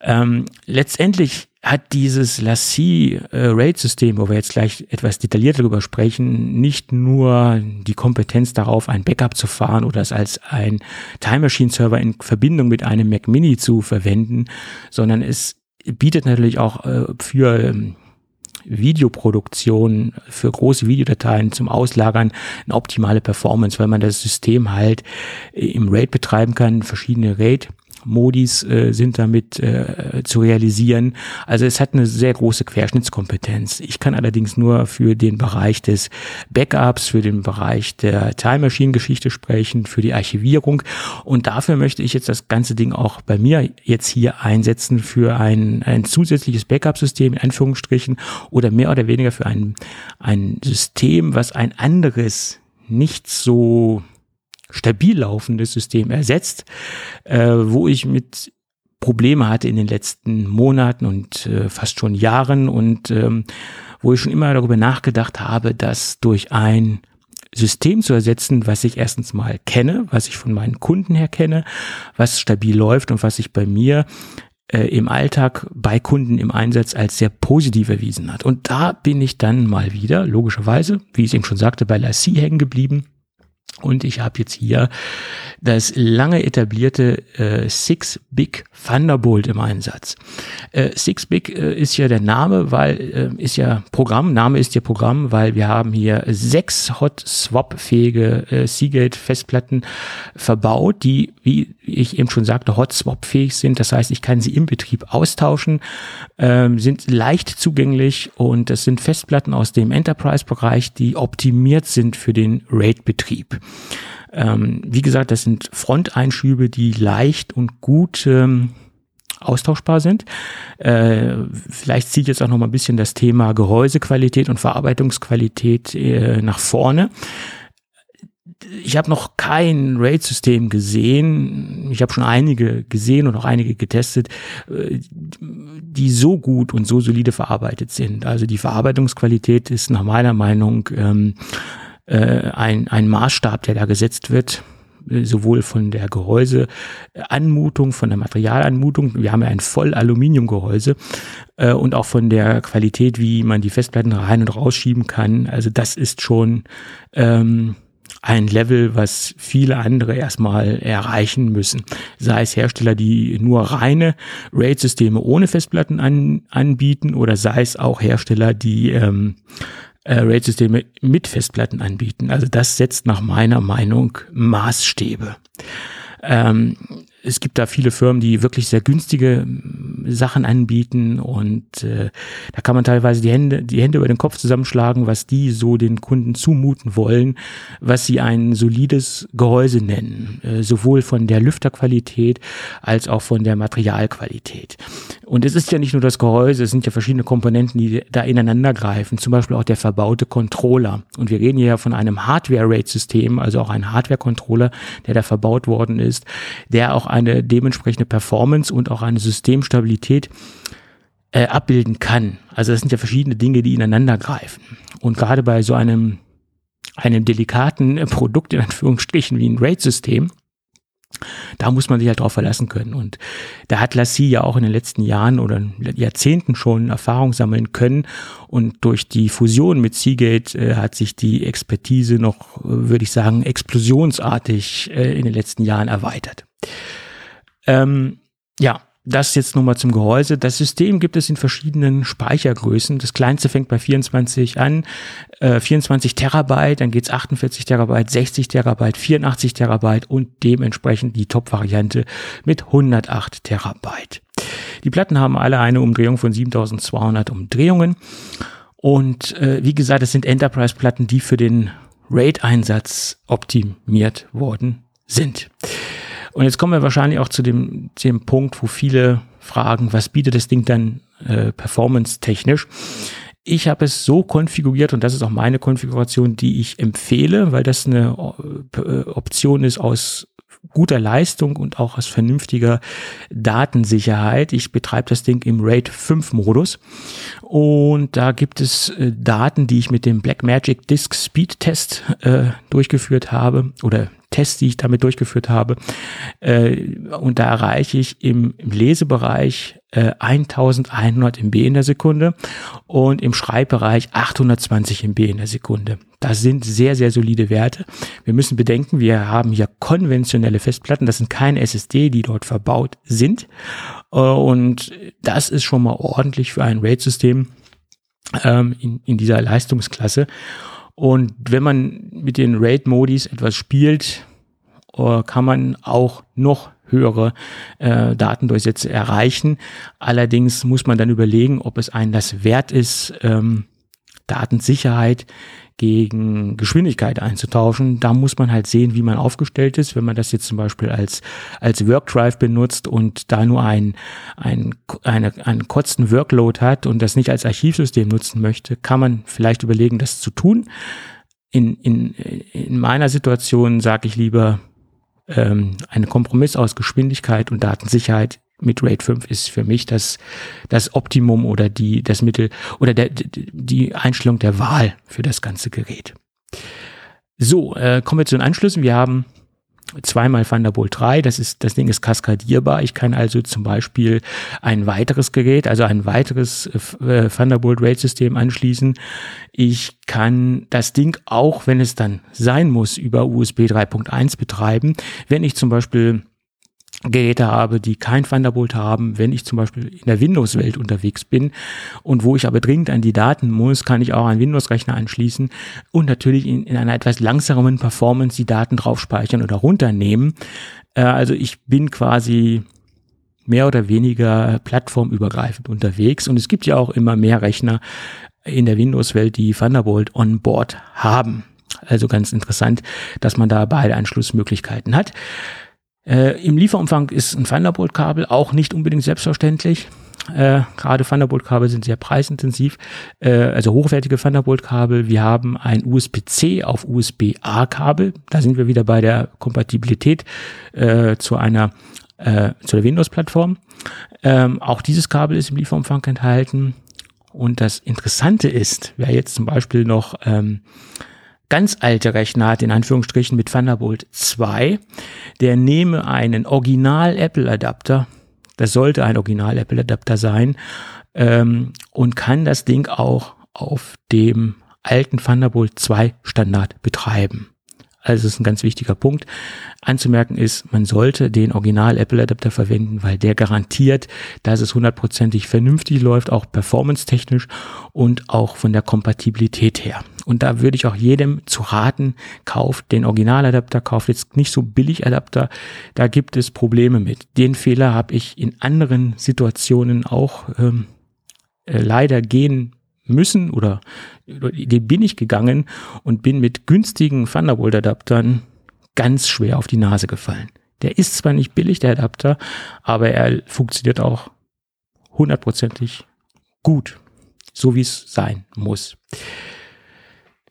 S3: Ähm, letztendlich hat dieses Lassie äh, RAID-System, wo wir jetzt gleich etwas detaillierter darüber sprechen, nicht nur die Kompetenz darauf, ein Backup zu fahren oder es als ein Time Machine Server in Verbindung mit einem Mac Mini zu verwenden, sondern es bietet natürlich auch äh, für ähm, Videoproduktion, für große Videodateien zum Auslagern eine optimale Performance, weil man das System halt im RAID betreiben kann, verschiedene RAID Modis äh, sind damit äh, zu realisieren. Also es hat eine sehr große Querschnittskompetenz. Ich kann allerdings nur für den Bereich des Backups, für den Bereich der Time Machine Geschichte sprechen, für die Archivierung und dafür möchte ich jetzt das ganze Ding auch bei mir jetzt hier einsetzen für ein, ein zusätzliches Backup-System in Anführungsstrichen oder mehr oder weniger für ein, ein System, was ein anderes nicht so stabil laufendes System ersetzt, äh, wo ich mit Probleme hatte in den letzten Monaten und äh, fast schon Jahren und ähm, wo ich schon immer darüber nachgedacht habe, das durch ein System zu ersetzen, was ich erstens mal kenne, was ich von meinen Kunden her kenne, was stabil läuft und was sich bei mir äh, im Alltag bei Kunden im Einsatz als sehr positiv erwiesen hat. Und da bin ich dann mal wieder, logischerweise, wie ich es eben schon sagte, bei Lassie hängen geblieben Und ich habe jetzt hier das lange etablierte äh, Six Big Thunderbolt im Einsatz. Äh, Six Big äh, ist ja der Name, weil äh, ist ja Programm, Name ist ja Programm, weil wir haben hier sechs Hot Swap fähige äh, Seagate Festplatten verbaut, die wie ich eben schon sagte Hot Swap fähig sind. Das heißt, ich kann sie im Betrieb austauschen, ähm, sind leicht zugänglich und das sind Festplatten aus dem Enterprise Bereich, die optimiert sind für den RAID Betrieb. Ähm, wie gesagt, das sind Fronteinschübe, die leicht und gut ähm, austauschbar sind. Äh, vielleicht zieht jetzt auch noch mal ein bisschen das Thema Gehäusequalität und Verarbeitungsqualität äh, nach vorne. Ich habe noch kein RAID-System gesehen. Ich habe schon einige gesehen und auch einige getestet, äh, die so gut und so solide verarbeitet sind. Also die Verarbeitungsqualität ist nach meiner Meinung ähm, äh, ein, ein Maßstab, der da gesetzt wird äh, sowohl von der Gehäuseanmutung, von der Materialanmutung, wir haben ja ein voll Aluminiumgehäuse äh, und auch von der Qualität, wie man die Festplatten rein und rausschieben kann. Also das ist schon ähm, ein Level, was viele andere erstmal erreichen müssen. Sei es Hersteller, die nur reine RAID-Systeme ohne Festplatten an, anbieten oder sei es auch Hersteller, die ähm, äh, RAID-Systeme mit Festplatten anbieten. Also das setzt nach meiner Meinung Maßstäbe. Ähm, es gibt da viele Firmen, die wirklich sehr günstige mm, Sachen anbieten und äh, da kann man teilweise die Hände, die Hände über den Kopf zusammenschlagen, was die so den Kunden zumuten wollen, was sie ein solides Gehäuse nennen, äh, sowohl von der Lüfterqualität als auch von der Materialqualität. Und es ist ja nicht nur das Gehäuse, es sind ja verschiedene Komponenten, die da ineinander greifen, zum Beispiel auch der verbaute Controller. Und wir reden hier ja von einem Hardware-Rate-System, also auch ein Hardware-Controller, der da verbaut worden ist, der auch eine dementsprechende Performance und auch eine Systemstabilität äh, abbilden kann. Also das sind ja verschiedene Dinge, die ineinander greifen. Und gerade bei so einem, einem delikaten Produkt in Anführungsstrichen wie ein RAID-System, da muss man sich halt drauf verlassen können. Und da hat Lassie ja auch in den letzten Jahren oder Jahrzehnten schon Erfahrung sammeln können. Und durch die Fusion mit Seagate äh, hat sich die Expertise noch, äh, würde ich sagen, explosionsartig äh, in den letzten Jahren erweitert. Ähm, ja, das jetzt nochmal zum Gehäuse. Das System gibt es in verschiedenen Speichergrößen. Das kleinste fängt bei 24 an, äh, 24 Terabyte, dann geht's 48 Terabyte, 60 Terabyte, 84 Terabyte und dementsprechend die Top-Variante mit 108 Terabyte. Die Platten haben alle eine Umdrehung von 7200 Umdrehungen. Und äh, wie gesagt, es sind Enterprise-Platten, die für den RAID-Einsatz optimiert worden sind. Und jetzt kommen wir wahrscheinlich auch zu dem, dem Punkt, wo viele fragen, was bietet das Ding dann äh, performance-technisch? Ich habe es so konfiguriert und das ist auch meine Konfiguration, die ich empfehle, weil das eine äh, Option ist aus guter Leistung und auch aus vernünftiger Datensicherheit. Ich betreibe das Ding im RAID 5 Modus und da gibt es äh, Daten, die ich mit dem Blackmagic Disk Speed Test äh, durchgeführt habe oder Tests, die ich damit durchgeführt habe. Äh, und da erreiche ich im, im Lesebereich äh, 1100 MB in der Sekunde und im Schreibbereich 820 MB in der Sekunde. Das sind sehr, sehr solide Werte. Wir müssen bedenken, wir haben hier konventionelle Festplatten. Das sind keine SSD, die dort verbaut sind. Äh, und das ist schon mal ordentlich für ein RAID-System ähm, in, in dieser Leistungsklasse. Und wenn man mit den Raid-Modis etwas spielt, äh, kann man auch noch höhere äh, Datendurchsätze erreichen. Allerdings muss man dann überlegen, ob es einen das wert ist, ähm, Datensicherheit gegen Geschwindigkeit einzutauschen. Da muss man halt sehen, wie man aufgestellt ist. Wenn man das jetzt zum Beispiel als, als Workdrive benutzt und da nur ein, ein, eine, einen kurzen Workload hat und das nicht als Archivsystem nutzen möchte, kann man vielleicht überlegen, das zu tun. In, in, in meiner Situation sage ich lieber, ähm, ein Kompromiss aus Geschwindigkeit und Datensicherheit mit RAID 5 ist für mich das, das Optimum oder die, das Mittel oder der, die Einstellung der Wahl für das ganze Gerät. So, äh, kommen wir zu den Anschlüssen. Wir haben zweimal Thunderbolt 3. Das ist, das Ding ist kaskadierbar. Ich kann also zum Beispiel ein weiteres Gerät, also ein weiteres äh, Thunderbolt RAID System anschließen. Ich kann das Ding auch, wenn es dann sein muss, über USB 3.1 betreiben. Wenn ich zum Beispiel Geräte habe, die kein Thunderbolt haben. Wenn ich zum Beispiel in der Windows-Welt unterwegs bin und wo ich aber dringend an die Daten muss, kann ich auch einen Windows-Rechner anschließen und natürlich in, in einer etwas langsameren Performance die Daten drauf speichern oder runternehmen. Äh, also ich bin quasi mehr oder weniger plattformübergreifend unterwegs und es gibt ja auch immer mehr Rechner in der Windows-Welt, die Thunderbolt on Board haben. Also ganz interessant, dass man da beide Anschlussmöglichkeiten hat. Äh, Im Lieferumfang ist ein Thunderbolt-Kabel auch nicht unbedingt selbstverständlich. Äh, Gerade Thunderbolt-Kabel sind sehr preisintensiv, äh, also hochwertige Thunderbolt-Kabel. Wir haben ein USB-C auf USB-A-Kabel. Da sind wir wieder bei der Kompatibilität äh, zu einer äh, zu der Windows-Plattform. Ähm, auch dieses Kabel ist im Lieferumfang enthalten. Und das Interessante ist, wer jetzt zum Beispiel noch ähm, ganz alte Rechner hat, in Anführungsstrichen mit Thunderbolt 2, der nehme einen Original-Apple-Adapter, das sollte ein Original-Apple-Adapter sein, ähm, und kann das Ding auch auf dem alten Thunderbolt 2 Standard betreiben. Also das ist ein ganz wichtiger Punkt. Anzumerken ist, man sollte den Original Apple Adapter verwenden, weil der garantiert, dass es hundertprozentig vernünftig läuft, auch performance-technisch und auch von der Kompatibilität her. Und da würde ich auch jedem zu raten, kauft den Originaladapter, kauft jetzt nicht so billig Adapter, da gibt es Probleme mit. Den Fehler habe ich in anderen Situationen auch ähm, äh, leider gehen müssen oder den bin ich gegangen und bin mit günstigen Thunderbolt-Adaptern ganz schwer auf die Nase gefallen. Der ist zwar nicht billig, der Adapter, aber er funktioniert auch hundertprozentig gut, so wie es sein muss.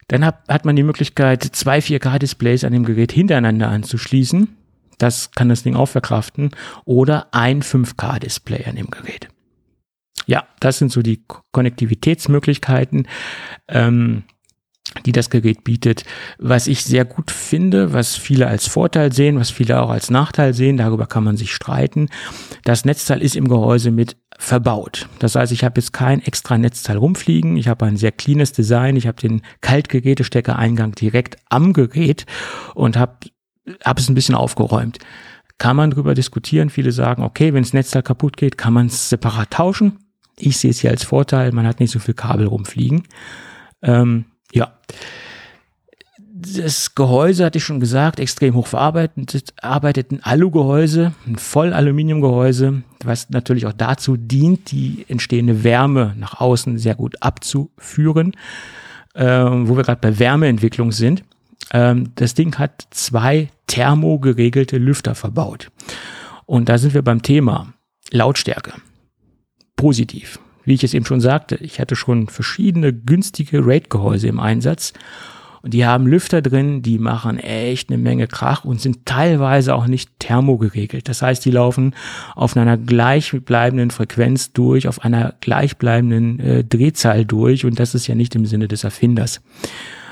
S3: Dann hat, hat man die Möglichkeit, zwei 4K-Displays an dem Gerät hintereinander anzuschließen. Das kann das Ding auch verkraften. Oder ein 5K-Display an dem Gerät. Ja, das sind so die Konnektivitätsmöglichkeiten, ähm, die das Gerät bietet. Was ich sehr gut finde, was viele als Vorteil sehen, was viele auch als Nachteil sehen, darüber kann man sich streiten. Das Netzteil ist im Gehäuse mit verbaut. Das heißt, ich habe jetzt kein extra Netzteil rumfliegen. Ich habe ein sehr cleanes Design. Ich habe den Kaltgerätesteckereingang direkt am Gerät und habe hab es ein bisschen aufgeräumt. Kann man darüber diskutieren. Viele sagen, okay, wenn das Netzteil kaputt geht, kann man es separat tauschen. Ich sehe es hier als Vorteil, man hat nicht so viel Kabel rumfliegen. Ähm, ja. Das Gehäuse hatte ich schon gesagt, extrem hoch verarbeitet, arbeitet ein Alugehäuse, ein Vollaluminiumgehäuse, was natürlich auch dazu dient, die entstehende Wärme nach außen sehr gut abzuführen, ähm, wo wir gerade bei Wärmeentwicklung sind. Ähm, das Ding hat zwei thermogeregelte Lüfter verbaut. Und da sind wir beim Thema Lautstärke positiv. Wie ich es eben schon sagte, ich hatte schon verschiedene günstige RAID-Gehäuse im Einsatz und die haben Lüfter drin, die machen echt eine Menge Krach und sind teilweise auch nicht thermogeregelt. Das heißt, die laufen auf einer gleichbleibenden Frequenz durch, auf einer gleichbleibenden äh, Drehzahl durch und das ist ja nicht im Sinne des Erfinders.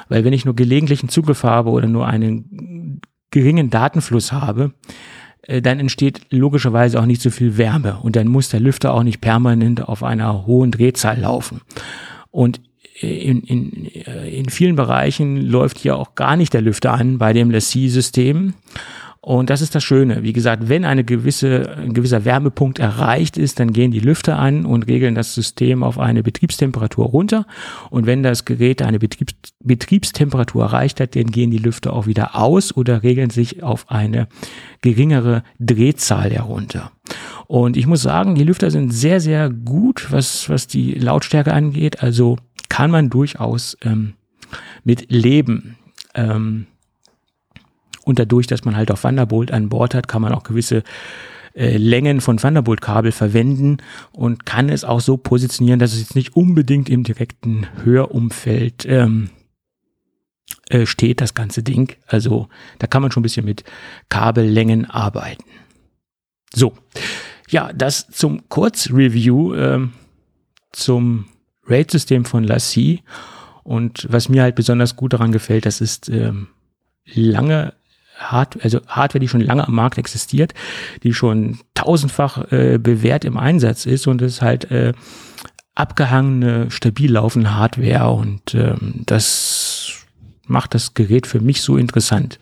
S3: Weil wenn ich nur gelegentlichen Zugriff habe oder nur einen geringen Datenfluss habe, äh, dann entsteht logischerweise auch nicht so viel Wärme und dann muss der Lüfter auch nicht permanent auf einer hohen Drehzahl laufen. Und in, in, äh, in vielen Bereichen läuft hier auch gar nicht der Lüfter an bei dem Lassie-System. Und das ist das Schöne. Wie gesagt, wenn eine gewisse, ein gewisser Wärmepunkt erreicht ist, dann gehen die Lüfter an und regeln das System auf eine Betriebstemperatur runter. Und wenn das Gerät eine Betriebs Betriebstemperatur erreicht hat, dann gehen die Lüfter auch wieder aus oder regeln sich auf eine geringere Drehzahl herunter. Und ich muss sagen, die Lüfter sind sehr, sehr gut, was, was die Lautstärke angeht. Also kann man durchaus ähm, mit leben. Ähm, und dadurch, dass man halt auch Thunderbolt an Bord hat, kann man auch gewisse äh, Längen von Thunderbolt-Kabel verwenden und kann es auch so positionieren, dass es jetzt nicht unbedingt im direkten Hörumfeld ähm, äh, steht, das ganze Ding. Also da kann man schon ein bisschen mit Kabellängen arbeiten. So, ja, das zum Kurzreview ähm, zum RAID-System von Lassie. Und was mir halt besonders gut daran gefällt, das ist ähm, lange Hard also Hardware, die schon lange am Markt existiert, die schon tausendfach äh, bewährt im Einsatz ist und ist halt äh, abgehangene, stabil laufende Hardware und ähm, das macht das Gerät für mich so interessant,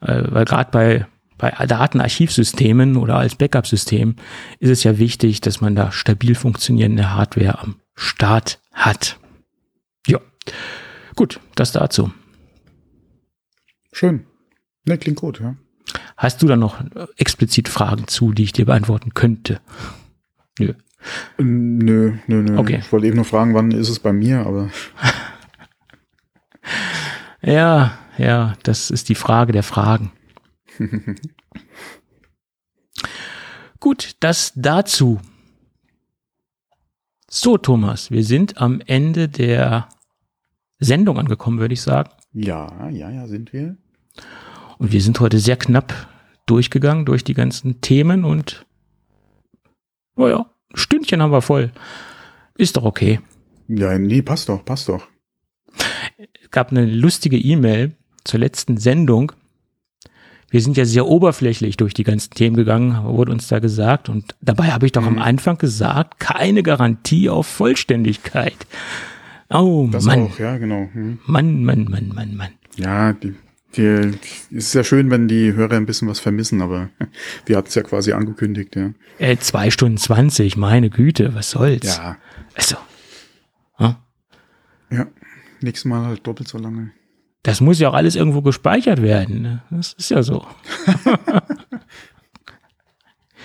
S3: äh, weil gerade bei bei Datenarchivsystemen oder als Backup-System ist es ja wichtig, dass man da stabil funktionierende Hardware am Start hat. Ja, gut, das dazu.
S2: Schön. Ne, klingt gut, ja.
S3: Hast du da noch explizit Fragen zu, die ich dir beantworten könnte?
S2: Nö. Nö, nö, nö.
S3: Okay.
S2: Ich wollte eben nur fragen, wann ist es bei mir, aber. [LAUGHS]
S3: ja, ja, das ist die Frage der Fragen. [LAUGHS] Gut, das dazu. So, Thomas, wir sind am Ende der Sendung angekommen, würde ich sagen.
S2: Ja, ja, ja, sind wir.
S3: Und wir sind heute sehr knapp durchgegangen durch die ganzen Themen und naja, ein Stündchen haben wir voll. Ist doch okay.
S2: Ja, nee, passt doch, passt doch.
S3: Es gab eine lustige E-Mail zur letzten Sendung wir sind ja sehr oberflächlich durch die ganzen Themen gegangen, wurde uns da gesagt. Und dabei habe ich doch mhm. am Anfang gesagt, keine Garantie auf Vollständigkeit. Oh, das Mann. auch,
S2: ja, genau. Mhm.
S3: Mann, Mann, Mann, Mann, Mann.
S2: Ja, die, die, ist ja schön, wenn die Hörer ein bisschen was vermissen, aber [LAUGHS] wir hatten es ja quasi angekündigt, ja.
S3: Äh, zwei Stunden zwanzig, meine Güte, was soll's?
S2: Ja.
S3: Also.
S2: Hm? Ja, nächstes Mal halt doppelt so lange.
S3: Das muss ja auch alles irgendwo gespeichert werden. Ne? Das ist ja so. [LAUGHS]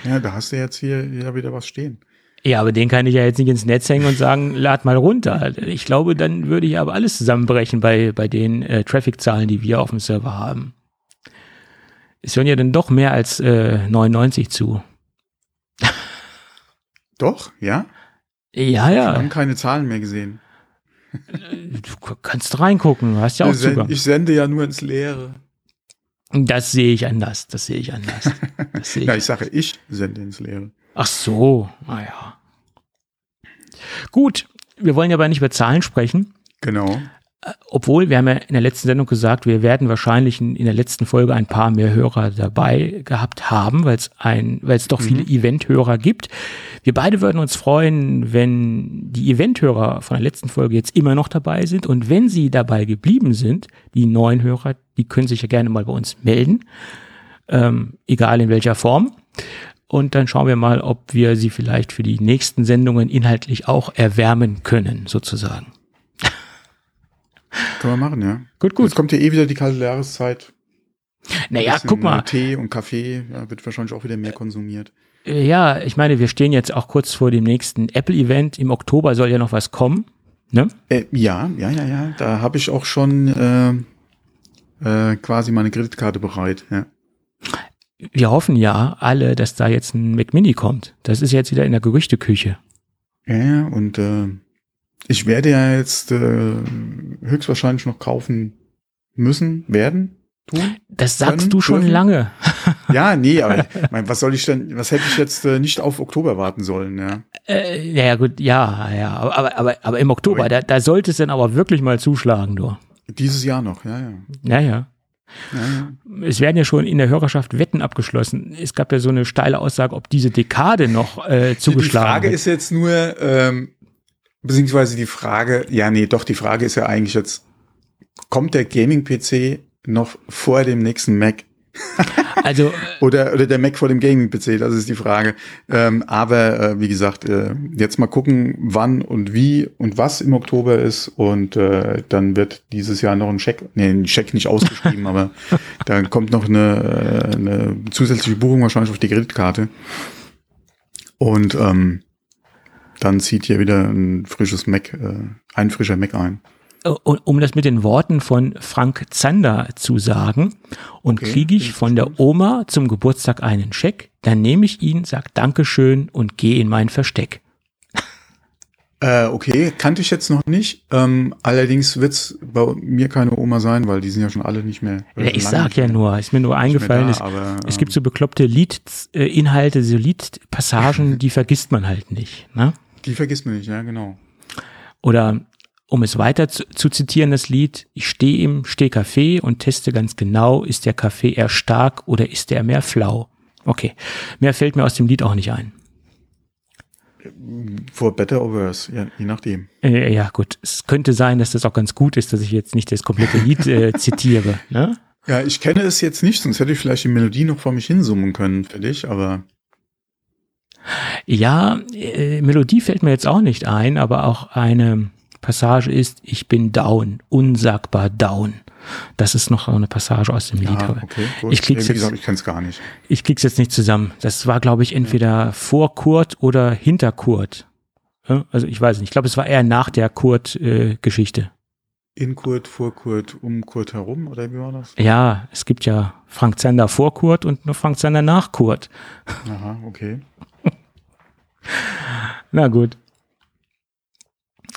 S2: ja, da hast du jetzt hier, hier wieder was stehen.
S3: Ja, aber den kann ich ja jetzt nicht ins Netz hängen und sagen, lad mal runter. Ich glaube, dann würde ich aber alles zusammenbrechen bei, bei den äh, Traffic-Zahlen, die wir auf dem Server haben. Es hören ja dann doch mehr als äh, 99 zu.
S2: Doch, ja?
S3: Ja, ja. Wir
S2: haben keine Zahlen mehr gesehen.
S3: Du kannst reingucken, hast ja auch Zugang.
S2: Ich sende ja nur ins Leere.
S3: Das sehe ich anders, das sehe ich anders.
S2: Sehe [LAUGHS] ich ja, ich sage, ich sende ins Leere.
S3: Ach so, naja. Gut, wir wollen ja aber nicht über Zahlen sprechen.
S2: Genau
S3: obwohl wir haben ja in der letzten Sendung gesagt, wir werden wahrscheinlich in, in der letzten Folge ein paar mehr Hörer dabei gehabt haben, weil es ein, weil es doch viele mhm. Event-Hörer gibt. Wir beide würden uns freuen, wenn die Event-Hörer von der letzten Folge jetzt immer noch dabei sind und wenn sie dabei geblieben sind, die neuen Hörer, die können sich ja gerne mal bei uns melden, ähm, egal in welcher Form. Und dann schauen wir mal, ob wir sie vielleicht für die nächsten Sendungen inhaltlich auch erwärmen können, sozusagen.
S2: Können wir machen, ja.
S3: Gut, gut.
S2: Jetzt kommt ja eh wieder die kalte Jahreszeit.
S3: Naja, guck mal.
S2: Tee und Kaffee ja, wird wahrscheinlich auch wieder mehr konsumiert.
S3: Äh, ja, ich meine, wir stehen jetzt auch kurz vor dem nächsten Apple-Event. Im Oktober soll ja noch was kommen. Ne?
S2: Äh, ja, ja, ja, ja. Da habe ich auch schon äh, äh, quasi meine Kreditkarte bereit. Ja.
S3: Wir hoffen ja alle, dass da jetzt ein Mac Mini kommt. Das ist jetzt wieder in der Gerüchteküche.
S2: Ja, und äh, ich werde ja jetzt äh, höchstwahrscheinlich noch kaufen müssen, werden, tun.
S3: Das sagst können, du schon dürfen. lange.
S2: ja, nee, aber [LAUGHS] mein, was soll ich denn, was hätte ich jetzt äh, nicht auf Oktober warten sollen, ja?
S3: Äh, ja, gut, ja, ja, aber, aber, aber im Oktober, aber da, da sollte es dann aber wirklich mal zuschlagen, du.
S2: Dieses Jahr noch, ja, ja.
S3: Ja, ja. Ja. Es werden ja schon in der Hörerschaft Wetten abgeschlossen. Es gab ja so eine steile Aussage, ob diese Dekade noch äh, zugeschlagen wird. Die
S2: Frage wird. ist jetzt nur, ähm, Beziehungsweise die Frage, ja, nee, doch, die Frage ist ja eigentlich jetzt, kommt der Gaming-PC noch vor dem nächsten Mac? [LAUGHS]
S3: also
S2: oder oder der Mac vor dem Gaming PC, das ist die Frage. Ähm, aber äh, wie gesagt, äh, jetzt mal gucken, wann und wie und was im Oktober ist und äh, dann wird dieses Jahr noch ein Scheck, nee, ein Scheck nicht ausgeschrieben, [LAUGHS] aber dann kommt noch eine, äh, eine zusätzliche Buchung wahrscheinlich auf die Kreditkarte und ähm, dann zieht hier wieder ein frisches Mac, äh, ein frischer Mac ein.
S3: Um das mit den Worten von Frank Zander zu sagen, und okay, kriege ich von der Oma zum Geburtstag einen Scheck, dann nehme ich ihn, sag Dankeschön und gehe in mein Versteck.
S2: Äh, okay, kannte ich jetzt noch nicht. Ähm, allerdings wird's bei mir keine Oma sein, weil die sind ja schon alle nicht mehr.
S3: Ja, ich sag ja nur, ist mir nur eingefallen, da, es, aber, es gibt so bekloppte Liedinhalte, so Liedpassagen, [LAUGHS] die vergisst man halt nicht. Ne?
S2: Die vergisst man nicht, ja, genau.
S3: Oder um es weiter zu, zu zitieren, das Lied, ich stehe im Stehkaffee und teste ganz genau, ist der Kaffee eher stark oder ist er mehr flau? Okay, mehr fällt mir aus dem Lied auch nicht ein.
S2: For better or worse, ja, je nachdem.
S3: Äh, ja, gut. Es könnte sein, dass das auch ganz gut ist, dass ich jetzt nicht das komplette Lied äh, [LAUGHS] zitiere. Ne?
S2: Ja, ich kenne es jetzt nicht, sonst hätte ich vielleicht die Melodie noch vor mich hinsummen können für dich, aber.
S3: Ja, äh, Melodie fällt mir jetzt auch nicht ein, aber auch eine Passage ist, ich bin down, unsagbar down. Das ist noch eine Passage aus dem Lied. Ja, okay, gut. Ich krieg's
S2: jetzt, ich kenn's gar nicht.
S3: Ich krieg's jetzt nicht zusammen. Das war, glaube ich, entweder vor Kurt oder hinter Kurt. Also ich weiß nicht. Ich glaube, es war eher nach der Kurt-Geschichte. Äh,
S2: in Kurt, vor Kurt, um Kurt herum, oder wie war das?
S3: Ja, es gibt ja Frank Zander vor Kurt und nur Frank Zander nach Kurt.
S2: Aha, okay.
S3: Na gut.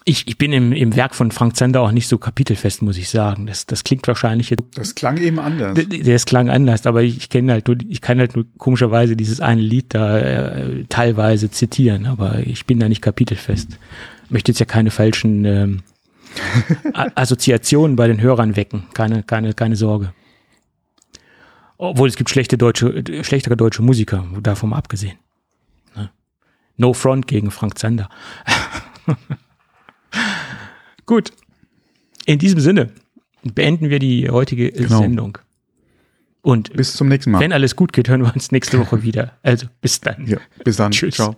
S3: Ich, ich bin im, im Werk von Frank Zander auch nicht so kapitelfest, muss ich sagen. Das, das klingt wahrscheinlich jetzt.
S2: Das klang eben anders.
S3: Das klang anders, aber ich, ich kenne halt nur, ich kann halt nur komischerweise dieses eine Lied da äh, teilweise zitieren, aber ich bin da nicht kapitelfest. Möchte jetzt ja keine falschen ähm, [LAUGHS] Assoziationen bei den Hörern wecken. Keine, keine, keine Sorge. Obwohl es gibt schlechte deutsche, schlechtere deutsche Musiker, davon abgesehen. No Front gegen Frank Zander. [LAUGHS] Gut. In diesem Sinne beenden wir die heutige genau. Sendung. Und
S2: bis zum nächsten Mal.
S3: Wenn alles gut geht, hören wir uns nächste Woche wieder. Also bis dann.
S2: Ja, bis dann. [LAUGHS] Tschüss. Ciao.